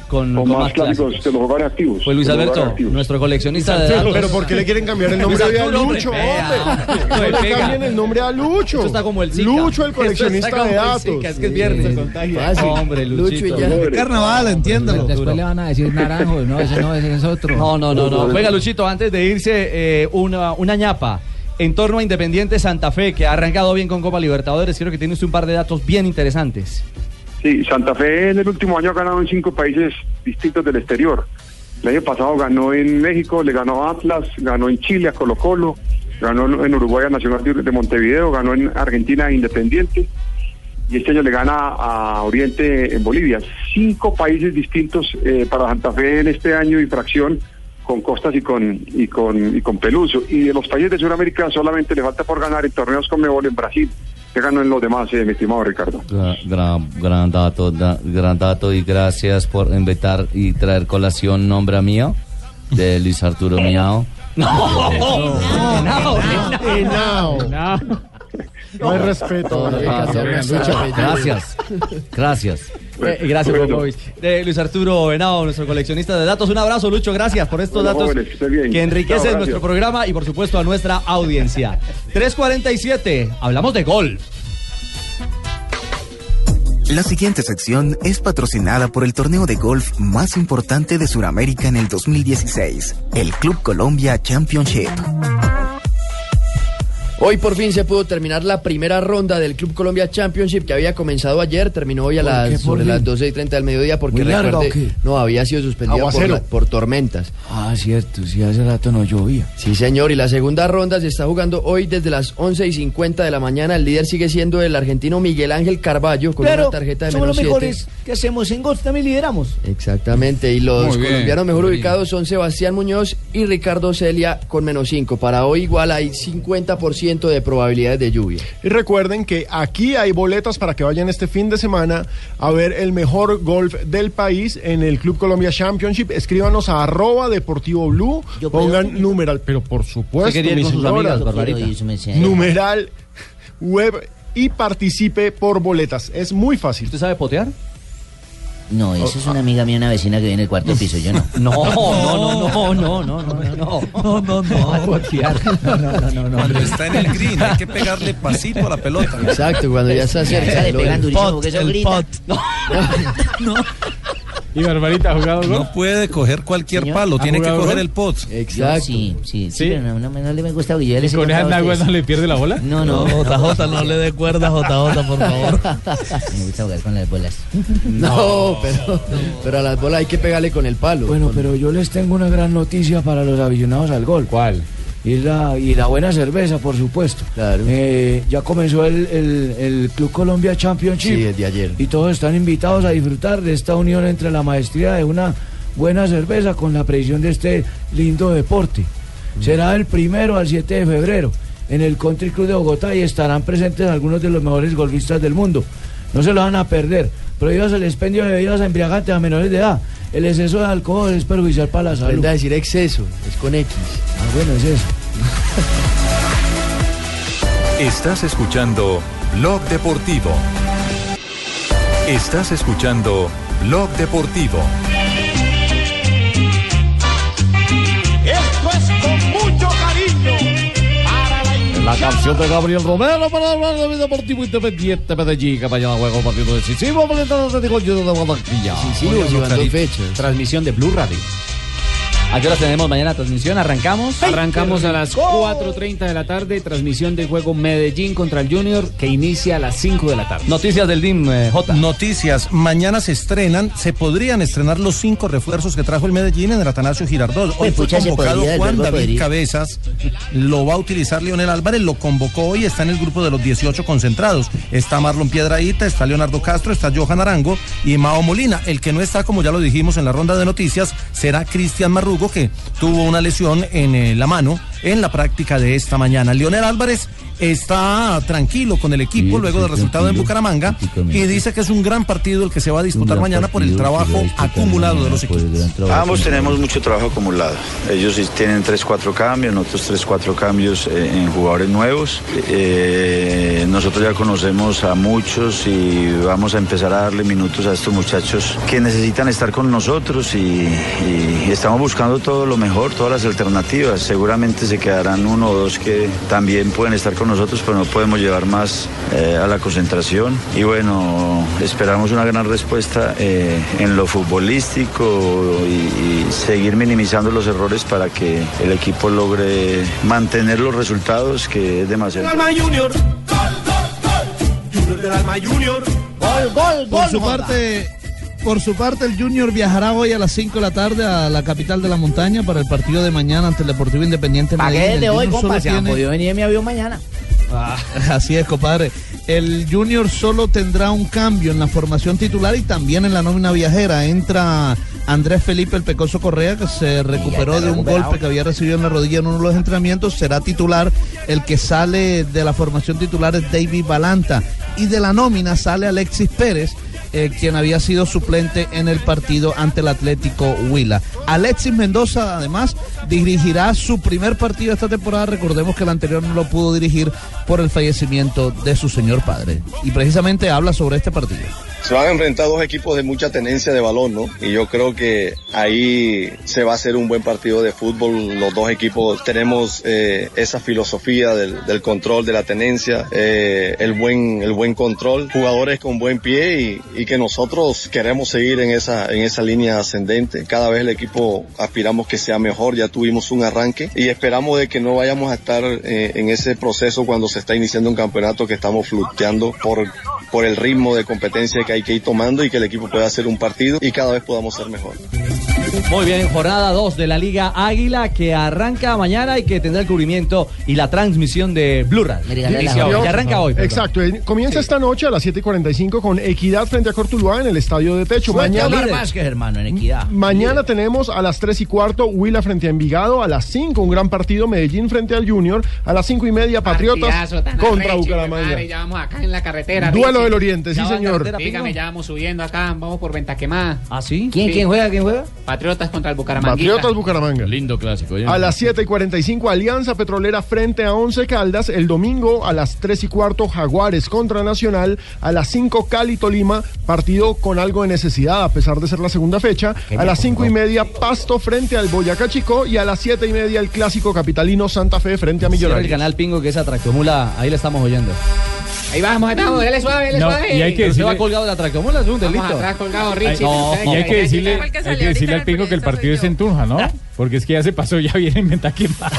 Con, con con más clásicos de los jugadores activos. Pues Luis Alberto, nuestro coleccionista de Pero, datos. pero ¿por qué le quieren cambiar el nombre a Lucho? No le cambien el nombre a Lucho. Esto está como el Zika. Lucho, el coleccionista de el datos. Zika, es que es viernes. Fácil. Hombre, Lucho y Luchito. ya. Carnaval, entiéndalo. Después le van a decir naranjo, no, ese no, ese es otro. No, no, no, no. Venga, Luchito, antes de irse, eh, una, una ñapa. En torno a Independiente Santa Fe, que ha arrancado bien con Copa Libertadores, creo que tiene usted un par de datos bien interesantes. Sí, Santa Fe en el último año ha ganado en cinco países distintos del exterior. El año pasado ganó en México, le ganó a Atlas, ganó en Chile a Colo Colo, ganó en Uruguay a Nacional de de Montevideo, ganó en Argentina a Independiente y este año le gana a Oriente en Bolivia. Cinco países distintos eh, para Santa Fe en este año y fracción con Costas y con y con y con Peluso. Y de los países de Sudamérica solamente le falta por ganar en torneos con Mebol en Brasil. Que ganó en los demás, eh, mi estimado Ricardo. Gra- Gran, gran dato, da- gran dato y gracias por invitar y traer colación nombre mío de Luis Arturo Miao. No, no, Henao. No hay respeto. No, no, no. Gracias, gracias. Eh, gracias, Bueno. Popovich. Luis Arturo Venado, nuestro coleccionista de datos. Un abrazo, Lucho. Gracias por estos Bueno, datos jóvenes, que que enriquecen Chao, nuestro programa y, por supuesto, a nuestra audiencia. 347. Hablamos de golf. La siguiente sección es patrocinada por el torneo de golf más importante de Sudamérica en el 2016, el Club Colombia Championship. Hoy por fin se pudo terminar la primera ronda del Club Colombia Championship que había comenzado ayer, terminó hoy a ¿Por las, sobre las 12 y 30 del mediodía porque ¿Muy larga recuerde, qué? no había sido suspendida por, Aguacero. la- por tormentas. Ah, cierto, sí, hace rato no llovía. Sí, señor, y la segunda ronda se está jugando hoy desde las 11 y 50 de la mañana. El líder sigue siendo el argentino Miguel Ángel Carballo con una tarjeta de somos menos los 7. mejores que hacemos en golf, también lideramos. Exactamente, y los bien, colombianos mejor ubicados son Sebastián Muñoz y Ricardo Celia con menos 5. Para hoy igual hay 50% de probabilidades de lluvia. Y recuerden que aquí hay boletas para que vayan este fin de semana a ver el mejor golf del país en el Club Colombia Championship. Escríbanos a arroba deportivo blue, Yo pongan numeral, pero por supuesto, amigas, numeral web y participe por boletas. Es muy fácil. ¿Usted sabe potear? No, esa es una amiga mía, una vecina que vive en el cuarto piso, yo no. No, no, no, no, no, no, no, no, no, no, no, No, no, no, no. Cuando está en el green, hay que pegarle pasito a la pelota. Exacto, cuando ya se acerca. Sale lo- pegando durísimo porque eso el grita. pot. ¿Y Barbarita ha jugado golf? No puede coger cualquier Señor, palo, ¿ha tiene que coger golf? el pot. Exacto. Sí, sí, sí, ¿Sí? pero no, no, no le me gusta porque yo ya ¿Y con esas a naguas no le pierde la bola? No, no, No, JJ, no le dé cuerda, JJ, por favor. Me gusta jugar con las bolas. No, pero, pero a las bolas hay que pegarle con el palo. Bueno, pero yo les tengo una gran noticia para los aficionados al golf. ¿Cuál? Y la, y la buena cerveza, por supuesto. Claro. Eh, ya comenzó el, el- el Club Colombia Championship. Sí, desde ayer. Y todos están invitados a disfrutar de esta unión entre la maestría de una buena cerveza con la previsión de este lindo deporte. Será el primero al 7 de febrero en el Country Club de Bogotá y estarán presentes algunos de los mejores golfistas del mundo. No se lo van a perder. Prohíbas el expendio de bebidas embriagantes a menores de edad. El exceso de alcohol es perjudicial para la salud. A decir exceso, es con X. Ah, bueno, es eso. Estás escuchando Blog Deportivo. Estás escuchando Blog Deportivo. La canción de Gabriel Romero para hablar de mi Deportivo Independiente Medellín, que mañana juega un partido decisivo frente al Atlético Junior de Barranquilla. Transmisión de Blue Radio. ¿A qué tenemos mañana transmisión? ¿Arrancamos? Arrancamos a las 4.30 de la tarde, transmisión de juego Medellín contra el Junior que inicia a las 5 de la tarde. Noticias del DIM, eh, J. Noticias. Mañana se estrenan, se podrían estrenar los cinco refuerzos que trajo el Medellín en el Atanasio Girardot. Hoy Pues, fue convocado Juan David podría. Cabezas. Lo va a utilizar Leonel Álvarez, lo convocó hoy, está en el grupo de los 18 concentrados. Está Marlon Piedraíta, está Leonardo Castro, está Johan Arango y Mao Molina. El que no está, como ya lo dijimos en la ronda de noticias, será Cristian Marrugo, que tuvo una lesión en eh, la mano en la práctica de esta mañana. Leonel Álvarez está tranquilo con el equipo luego del resultado en Bucaramanga y dice que es un gran partido el que se va a disputar mañana por el trabajo acumulado de los equipos. Ambos tenemos mucho trabajo acumulado. Ellos sí tienen 3-4 cambios, nosotros 3-4 cambios eh, en jugadores nuevos. Eh, nosotros ya conocemos a muchos y vamos a empezar a darle minutos a estos muchachos que necesitan estar con nosotros y, y estamos buscando todo lo mejor, todas las alternativas. Seguramente se quedarán uno o dos que también pueden estar con nosotros, pero no podemos llevar más eh, a la concentración. Y bueno, esperamos una gran respuesta eh, en lo futbolístico y, y seguir minimizando los errores para que el equipo logre mantener los resultados, que es demasiado. Alma Junior. Gol, gol, gol. Junior del Alma Junior. Gol, gol, Por su parte, por su parte, el Junior viajará hoy a las 5 de la tarde a la capital de la montaña para el partido de mañana ante el Deportivo Independiente Medellín. desde El hoy, compa. han tiene- podido venir en mi avión mañana. Ah, así es, compadre. El Junior solo tendrá un cambio en la formación titular y también en la nómina viajera. Entra Andrés Felipe el Pecoso Correa, que se recuperó de un golpe que había recibido en la rodilla en uno de los entrenamientos. Será titular. El que sale de la formación titular es David Balanta. Y de la nómina sale Alexis Pérez. Eh, quien había sido suplente en el partido ante el Atlético Huila. Alexis Mendoza, además, dirigirá su primer partido esta temporada. Recordemos que el anterior no lo pudo dirigir por el fallecimiento de su señor padre. Y precisamente habla sobre este partido. Se van a enfrentar dos equipos de mucha tenencia de balón, ¿no? Y yo creo que ahí se va a hacer un buen partido de fútbol. Los dos equipos tenemos eh, esa filosofía del, control, de la tenencia, eh, el buen el buen control, jugadores con buen pie y, y que nosotros queremos seguir en esa en esa línea ascendente. Cada vez el equipo aspiramos que sea mejor. Ya tuvimos un arranque y esperamos de que no vayamos a estar eh, en ese proceso cuando se está iniciando un campeonato que estamos fluctuando por por el ritmo de competencia que hay que ir tomando y que el equipo pueda hacer un partido y cada vez podamos ser mejor. Muy bien, jornada 2 de la Liga Águila que arranca mañana y que tendrá el cubrimiento y la transmisión de Blue Radio. Que arranca hoy. perdón. Exacto, comienza esta noche a las 7 y 45 con Equidad frente a Cortuluá en el estadio de techo. Suelta Mañana, Vázquez, hermano, en equidad. mañana tenemos a las 3 y cuarto Huila frente a Envigado, a las 5 un gran partido Medellín frente al Junior, a las 5 y media Patriotas contra arrecho, Bucaramanga. madre, ya vamos acá en la carretera. Duelo Richie. del Oriente, sí, señor. Dígame, ya vamos subiendo acá, vamos por Venta Quemada. ¿Ah, sí? ¿Quién, quién juega? ¿Quién juega? Patriotas contra el Bucaramanga. Patriotas Bucaramanga. Lindo clásico. ¿eh? A las 7 y 45 Alianza Petrolera frente a Once Caldas. El domingo a las 3 y cuarto Jaguares contra Nacional. A las 5 Cali Tolima. Partido con algo de necesidad a pesar de ser la segunda fecha. A las 5 y media Pasto frente al Boyacá Chico. Y a las 7 y media el clásico capitalino Santa Fe frente a Cierra el Millonarios. canal Pingo que es Atractomula, ahí le estamos oyendo. Ahí vamos, ahí vamos, dale suave, dale No, suave. y hay que ¿Usted decirle- va colgado de la Atractomula? Es un Vamos delito. atrás colgado, Richie. No, y hay que decirle, que hay que ahorita decirle al Pingo que el partido es en Tunja, ¿no? Porque es que ya se pasó, ya viene en Ventaquemada.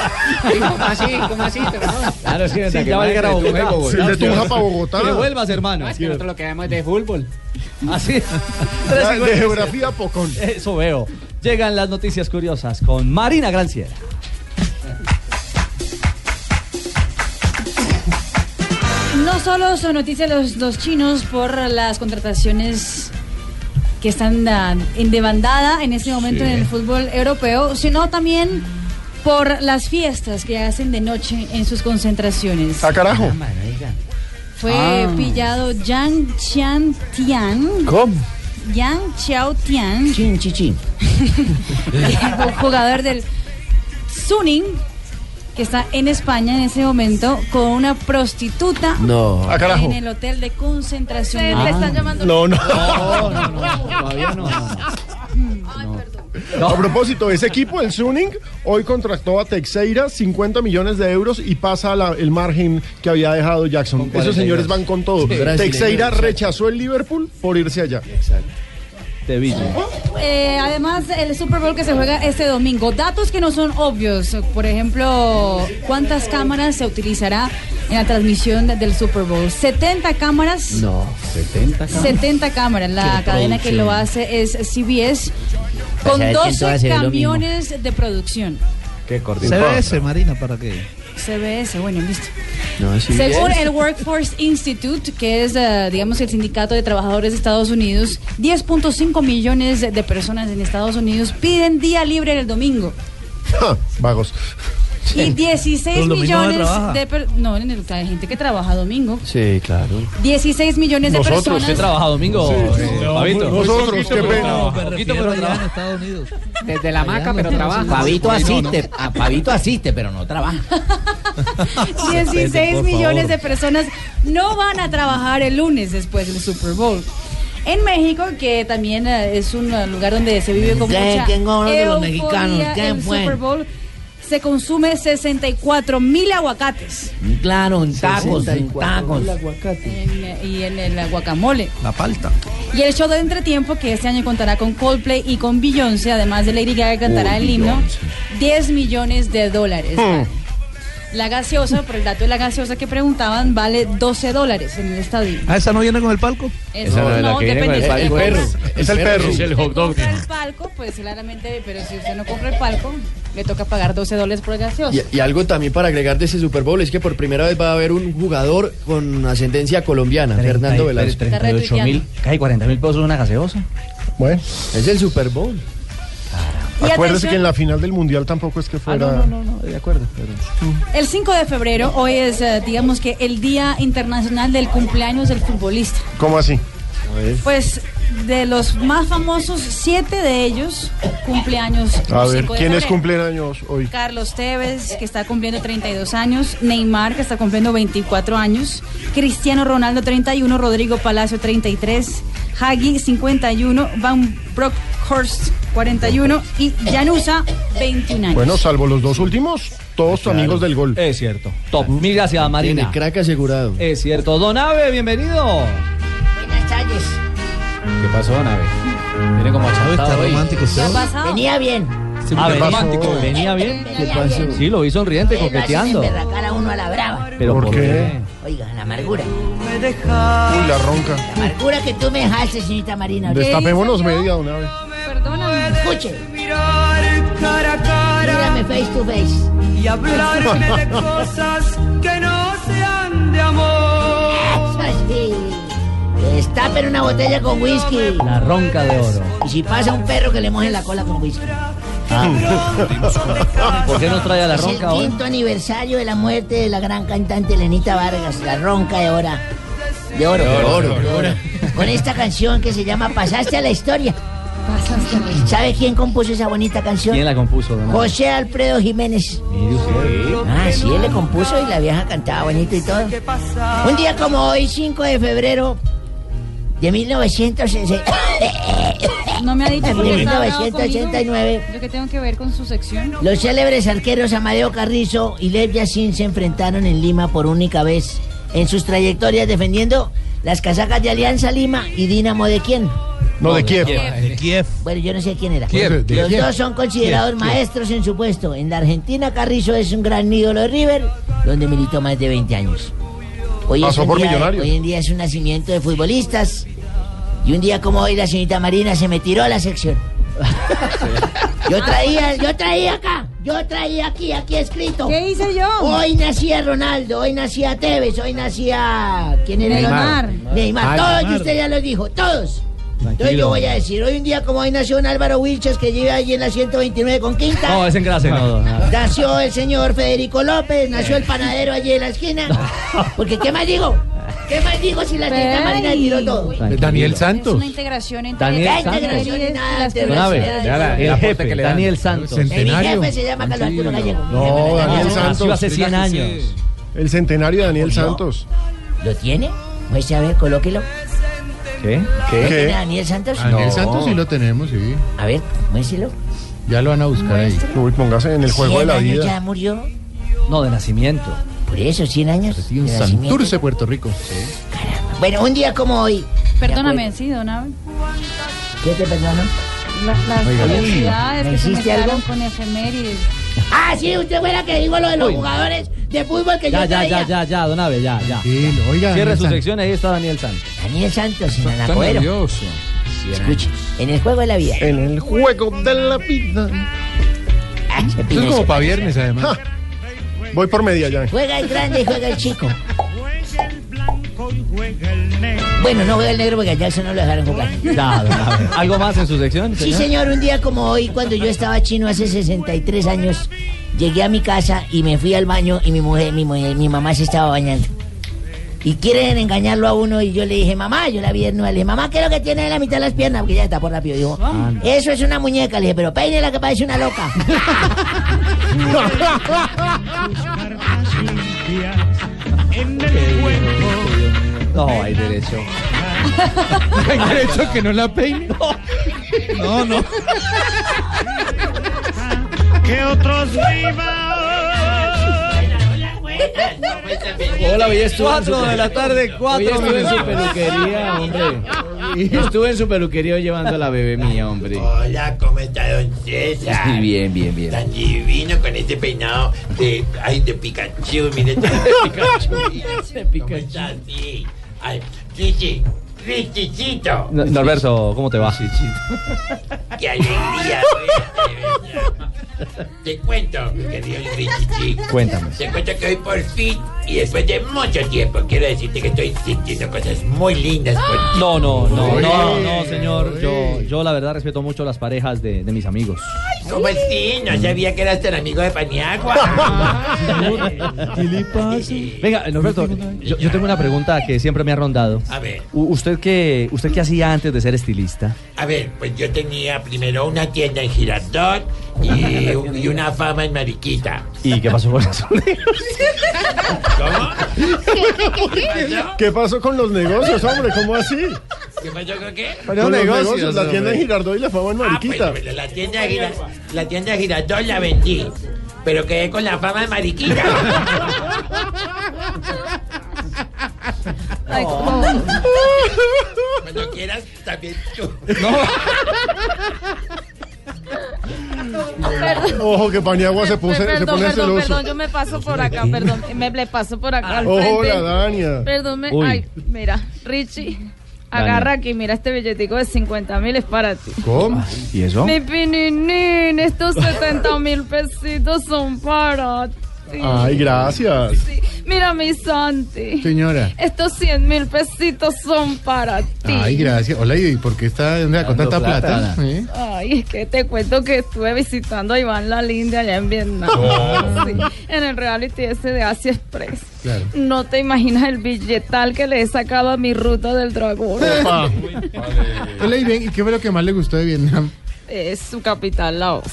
¿Cómo así? ¿Cómo así? Pero no. Claro, sí, Sí, ya va a llegar a Bogotá. Sí, de Tunja para Bogotá. Que vuelvas, hermano. No, es que nosotros lo que vemos es de fútbol. Así. De geografía pocón. Eso veo. Llegan las noticias curiosas con Marina Granciera. No solo son noticias los, los chinos por las contrataciones que están ah, en debandada en este momento Sí. en el fútbol europeo, sino también por las fiestas que hacen de noche en sus concentraciones. ¡Ah, carajo! Fue Ah. pillado Yang Xian Tian. ¿Cómo? Yang Xiao Tian. Chin, chin, chin. jugador del Suning, que está en España en ese momento, con una prostituta No. Ah, carajo. en el hotel de concentración. Están llamando- No, no. No, no, no, todavía no. A propósito, ese equipo, el Suning, hoy contrató a Texeira 50 millones de euros y pasa la- el margen que había dejado Jackson. Esos 42. señores van con todo. Sí. Texeira rechazó el Liverpool por irse allá. Eh, además, el Super Bowl que se juega este domingo. Datos que no son obvios. Por ejemplo, ¿cuántas cámaras se utilizará en la transmisión de- del Super Bowl? 70 cámaras. No, 70 70 cámaras. La Qué cadena que lo hace es CBS con saber quién te va a 12 hacer lo mismo. camiones de producción. Qué CBS, Marina, ¿para qué? CBS, bueno, listo. No, Según el Workforce Institute, que es, eh, digamos, el sindicato de trabajadores de Estados Unidos, 10.5 millones de personas en Estados Unidos piden día libre el domingo. Vagos. Y 16 Pero el domingo no millones trabaja. de per- no, en el- hay gente que trabaja domingo. Sí, claro. 16 millones de Nosotros, personas. ¿usted trabaja domingo, eh, Fabito? Nosotros, qué pena. Poquito, pero trabaja. Estados Unidos. Desde la maca, pero trabaja. Pavito asiste, a Pavito asiste, pero no trabaja. 16 por millones de personas no van a trabajar el lunes después del Super Bowl. En México, que también eh, es un lugar donde se vive con ¿Qué- mucha quién gobernó de los mexicanos? ¿Quién el fue? Super Bowl se consume 64 mil aguacates Claro, en tacos, en 64 tacos. en, y en el guacamole. La palta. Y el show de entretiempo, que este año contará con Coldplay y con Beyoncé, además de Lady Gaga, cantará Oh, el himno, Beyoncé. 10 millones de dólares. vale. La gaseosa, por el dato de la gaseosa que preguntaban, vale 12 dólares en el estadio. ¿Ah, esa no viene con el palco? Eso no es la que viene con el depende. palco. El perro. Es el perro. Es el hot dog. compra el palco, pues claramente, pero si usted no compra el palco, le toca pagar 12 dólares por gaseosa. Y, y algo también para agregar de ese Super Bowl es que por primera vez va a haber un jugador con ascendencia colombiana, Fernando Velasco. 38 mil, casi 40 mil pesos una gaseosa. Bueno. Es el Super Bowl. Y Acuérdese atención- que en la final del mundial tampoco es que fuera. no, no, no, de acuerdo. El 5 de febrero, hoy es, eh, digamos que el Día Internacional del Cumpleaños del Futbolista. ¿Cómo así? Pues de los más famosos, siete de ellos cumpleaños. A ver, 5 de ¿quiénes cumplen años hoy? Carlos Tevez, que está cumpliendo 32 años, Neymar, que está cumpliendo 24 años, Cristiano Ronaldo, 31, Rodrigo Palacio, 33, Hagi, 51, Van Brockhorst, 41 y Janusa, 21 años. Bueno, salvo los dos últimos, todos amigos del gol. Es cierto. Top. Mil gracias, Marina. Tiene crack asegurado. Es cierto. Don Ave, bienvenido. Buenas tardes. ¿Qué pasó, Nave? Viene como Está achatado hoy. romántico usted. ¿Qué ha pasado? Venía bien. Ah, ¿qué venía, pasó? venía bien. Venía bien. Sí, lo vi sonriente, Pero hacen coqueteando. emberracar a uno a la brava. Pero ¿Por ¿por qué? qué? Oiga, la amargura. Uy, la ronca. La amargura que tú me dejaste, señorita Marina. Destapémonos media una vez. Perdóname. Escuche. Mírame face to face. y hablarme de cosas que Destapen una botella con whisky. La ronca de oro. Y si pasa un perro que le mojen la cola con whisky. ¿Por qué no trae a la es ronca el hoy? quinto aniversario de la muerte de la gran cantante Lenita Vargas, la ronca de oro. De oro. De oro, de oro. Con esta canción que se llama Pasaste a la historia. ¿Sabe quién compuso esa bonita canción? ¿Quién la compuso, don? José Alfredo Jiménez. Ah, sí, él le compuso y la vieja cantaba bonito y todo. Un día como hoy, 5 de febrero de 1960, No me ha dicho de porque está bravo 1989, conmigo. ¿Yo qué tengo que ver con su sección? los célebres arqueros Amadeo Carrizo y Lev Yassin se enfrentaron en Lima por única vez en sus trayectorias defendiendo las casacas de Alianza Lima y Dinamo de quién. No, de Kiev. De Kiev. Bueno, yo no sé quién era. Kiev, Los Kiev. dos son considerados Kiev, Kiev. maestros en su puesto. En la Argentina, Carrizo es un gran ídolo de River, donde militó más de 20 años. Hoy Pasó por día- Millonarios. Hoy en día es un nacimiento de futbolistas. Y un día como hoy, la señorita Marina se me tiró a la sección. Yo traía, yo traía acá, yo traía aquí, aquí escrito. ¿Qué hice yo? Hoy nacía Ronaldo, hoy nacía Tevez, hoy nacía... ¿Quién era otro? Neymar. Neymar. Ah, Todos Neymar. usted ya los dijo, todos. Entonces yo voy a decir, hoy un día como hoy nació un Álvaro Wilches que lleva allí en la 129 con Quinta. No, es en clase, no. Nació el señor Federico López, nació el panadero allí en la esquina. Porque, ¿qué más digo? ¿Qué más digo si la Ey. Marina tiró todo? Tranquilo. Daniel Es Santos. una integración entre Daniel La Santos. integración y nada, el jefe, que le dan. Daniel Santos. Eh, Mi Centenario. jefe se llama Carlos Arturo Gallego. Mi No, Daniel Nació Santos. hace 100 años. El centenario de Daniel. Santos. ¿Lo tiene? Muestre a ver, colóquelo. ¿Qué? ¿Lo ¿Qué? tiene Daniel Santos? Daniel No. Santos sí lo tenemos, sí. A ver, muéstrelo. Ya lo van a buscar ahí. Uy, póngase en el juego de 100 la años vida. ya murió. No, de nacimiento. Por eso, 100 años. Sí, en de nacimiento. Santurce, Puerto Rico. Bueno, un día como hoy. Perdóname, sí, don Abel. ¿Qué te perdono? La- las ¿me que se algo? con efemérides. Ah, sí, usted fue la que dijo lo de los Uy. jugadores de fútbol que Ya, yo ya, traía. ya, ya, ya, don Abe, ya, ya. oiga, Cierre Daniel su Santos. sección, ahí está Daniel Santos. Daniel Santos en Está nervioso. Escuche, en el juego de la vida. En el juego de la vida. Esto es como para viernes, además. Voy por media ya. Juega el grande y juega el chico. Bueno, no juega el negro porque a Jackson no lo dejaron jugar. Ya, don Abe. ¿Algo más en su sección? Sí, señor, un día como hoy, cuando yo estaba chino hace 63 años, llegué a mi casa y me fui al baño y mi mujer, mi, mujer- mi mamá se estaba bañando. Y quieren engañarlo a uno y yo le dije, mamá, yo la vi desnuda, le dije, mamá, ¿qué es lo que tiene en la mitad de las piernas? Porque ella está por rápido. Dijo, eso es una muñeca. Le dije, pero peine la que parece una loca. No, hay derecho. ¿Hay derecho que no la peine? No, no. Que otros vivan. Hola, hoy estuve en Cuatro su- de la tarde, cuatro Hoy estuve en su peluquería, hombre. Estuve en su peluquería llevando a la bebé mía, hombre. Hola, ¿cómo está don César? Sí, bien, bien, bien. Tan divino con este peinado de, ay, de Pikachu, mire. De Pikachu. ¿Cómo está? Sí. Ay, Richicito. No- Norberto, ¿cómo te va? Qué alegría. Te cuento, mi querido Richichi. Cuéntame. Te cuento que hoy por fin, y después de mucho tiempo, quiero decirte que estoy sintiendo cosas muy lindas contigo. No, no, no, no, no, señor. Yo, yo la verdad respeto mucho las parejas de, de mis amigos. ¿Cómo así? No sabía que eras tan amigo de Paniagua. ¿Qué le pasa? Venga, Norberto, yo, yo tengo una pregunta que siempre me ha rondado. A ver. U- ¿Usted qué, ¿Usted qué hacía antes de ser estilista? A ver, pues yo tenía primero una tienda en Girardot y, y una fama en Mariquita. ¿Y qué pasó con eso? ¿Qué pasó con los negocios, hombre? ¿Cómo así? ¿Qué pasó con qué? Con los negocios, la tienda en Girardot y la fama en Ah, Mariquita. pues, la tienda de Gira- la tienda de Girardot la vendí, pero quedé con la fama de Mariquita. Cuando quieras, también tú. Ojo que Paniagua se, puse, se perdón, pone perdón, celoso. perdón, yo me paso por acá, perdón, me le paso por acá al Ojo, la Dania. Perdón, me- ay, mira, Richie, agarra aquí, mira este billetico de 50 mil es para ti. ¿Cómo? ¿Y eso? Mi pininín, estos 70 mil pesitos son para ti. Ay, gracias. Mira mi Santi. Señora. Estos 100 mil pesitos son para ti. Ay, gracias. Hola, ¿y por qué está con Dando tanta plata. ¿Eh? Ay, es que te cuento que estuve visitando a Iván La Linda allá en Vietnam. Oh. Sí, en el reality ese de Asia Express. Claro. No te imaginas el billetal que le he sacado a mi ruta del dragón. Opa. Hola, y bien, ¿y qué fue lo que más le gustó de Vietnam? Es su capital, Laos.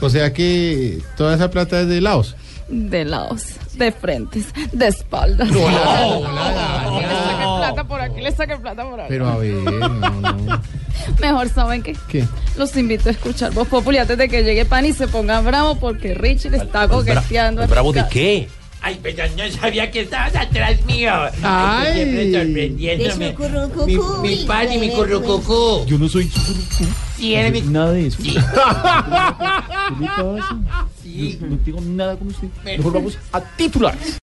O sea que toda esa plata es de Laos. De Laos, de frentes, de espaldas. No, le hola, saqué plata por aquí, le saqué plata por aquí. Pero a ver, no, no. Mejor saben que ¿Qué? los invito a escuchar Voz Populi antes de que llegue Pan y se pongan bravo porque Richie le está coqueteando. a Ricardo. qué? Ay, pero no sabía que estabas atrás mío. Ay, tú siempre sorprendiéndome. Su currucucú, Mi, mi pan y mi currucucú. Yo no soy. Sí, eres mi... Nada de eso. Sí. ¿Qué le pasa? No, no tengo nada con usted. Mejor vamos a titulares.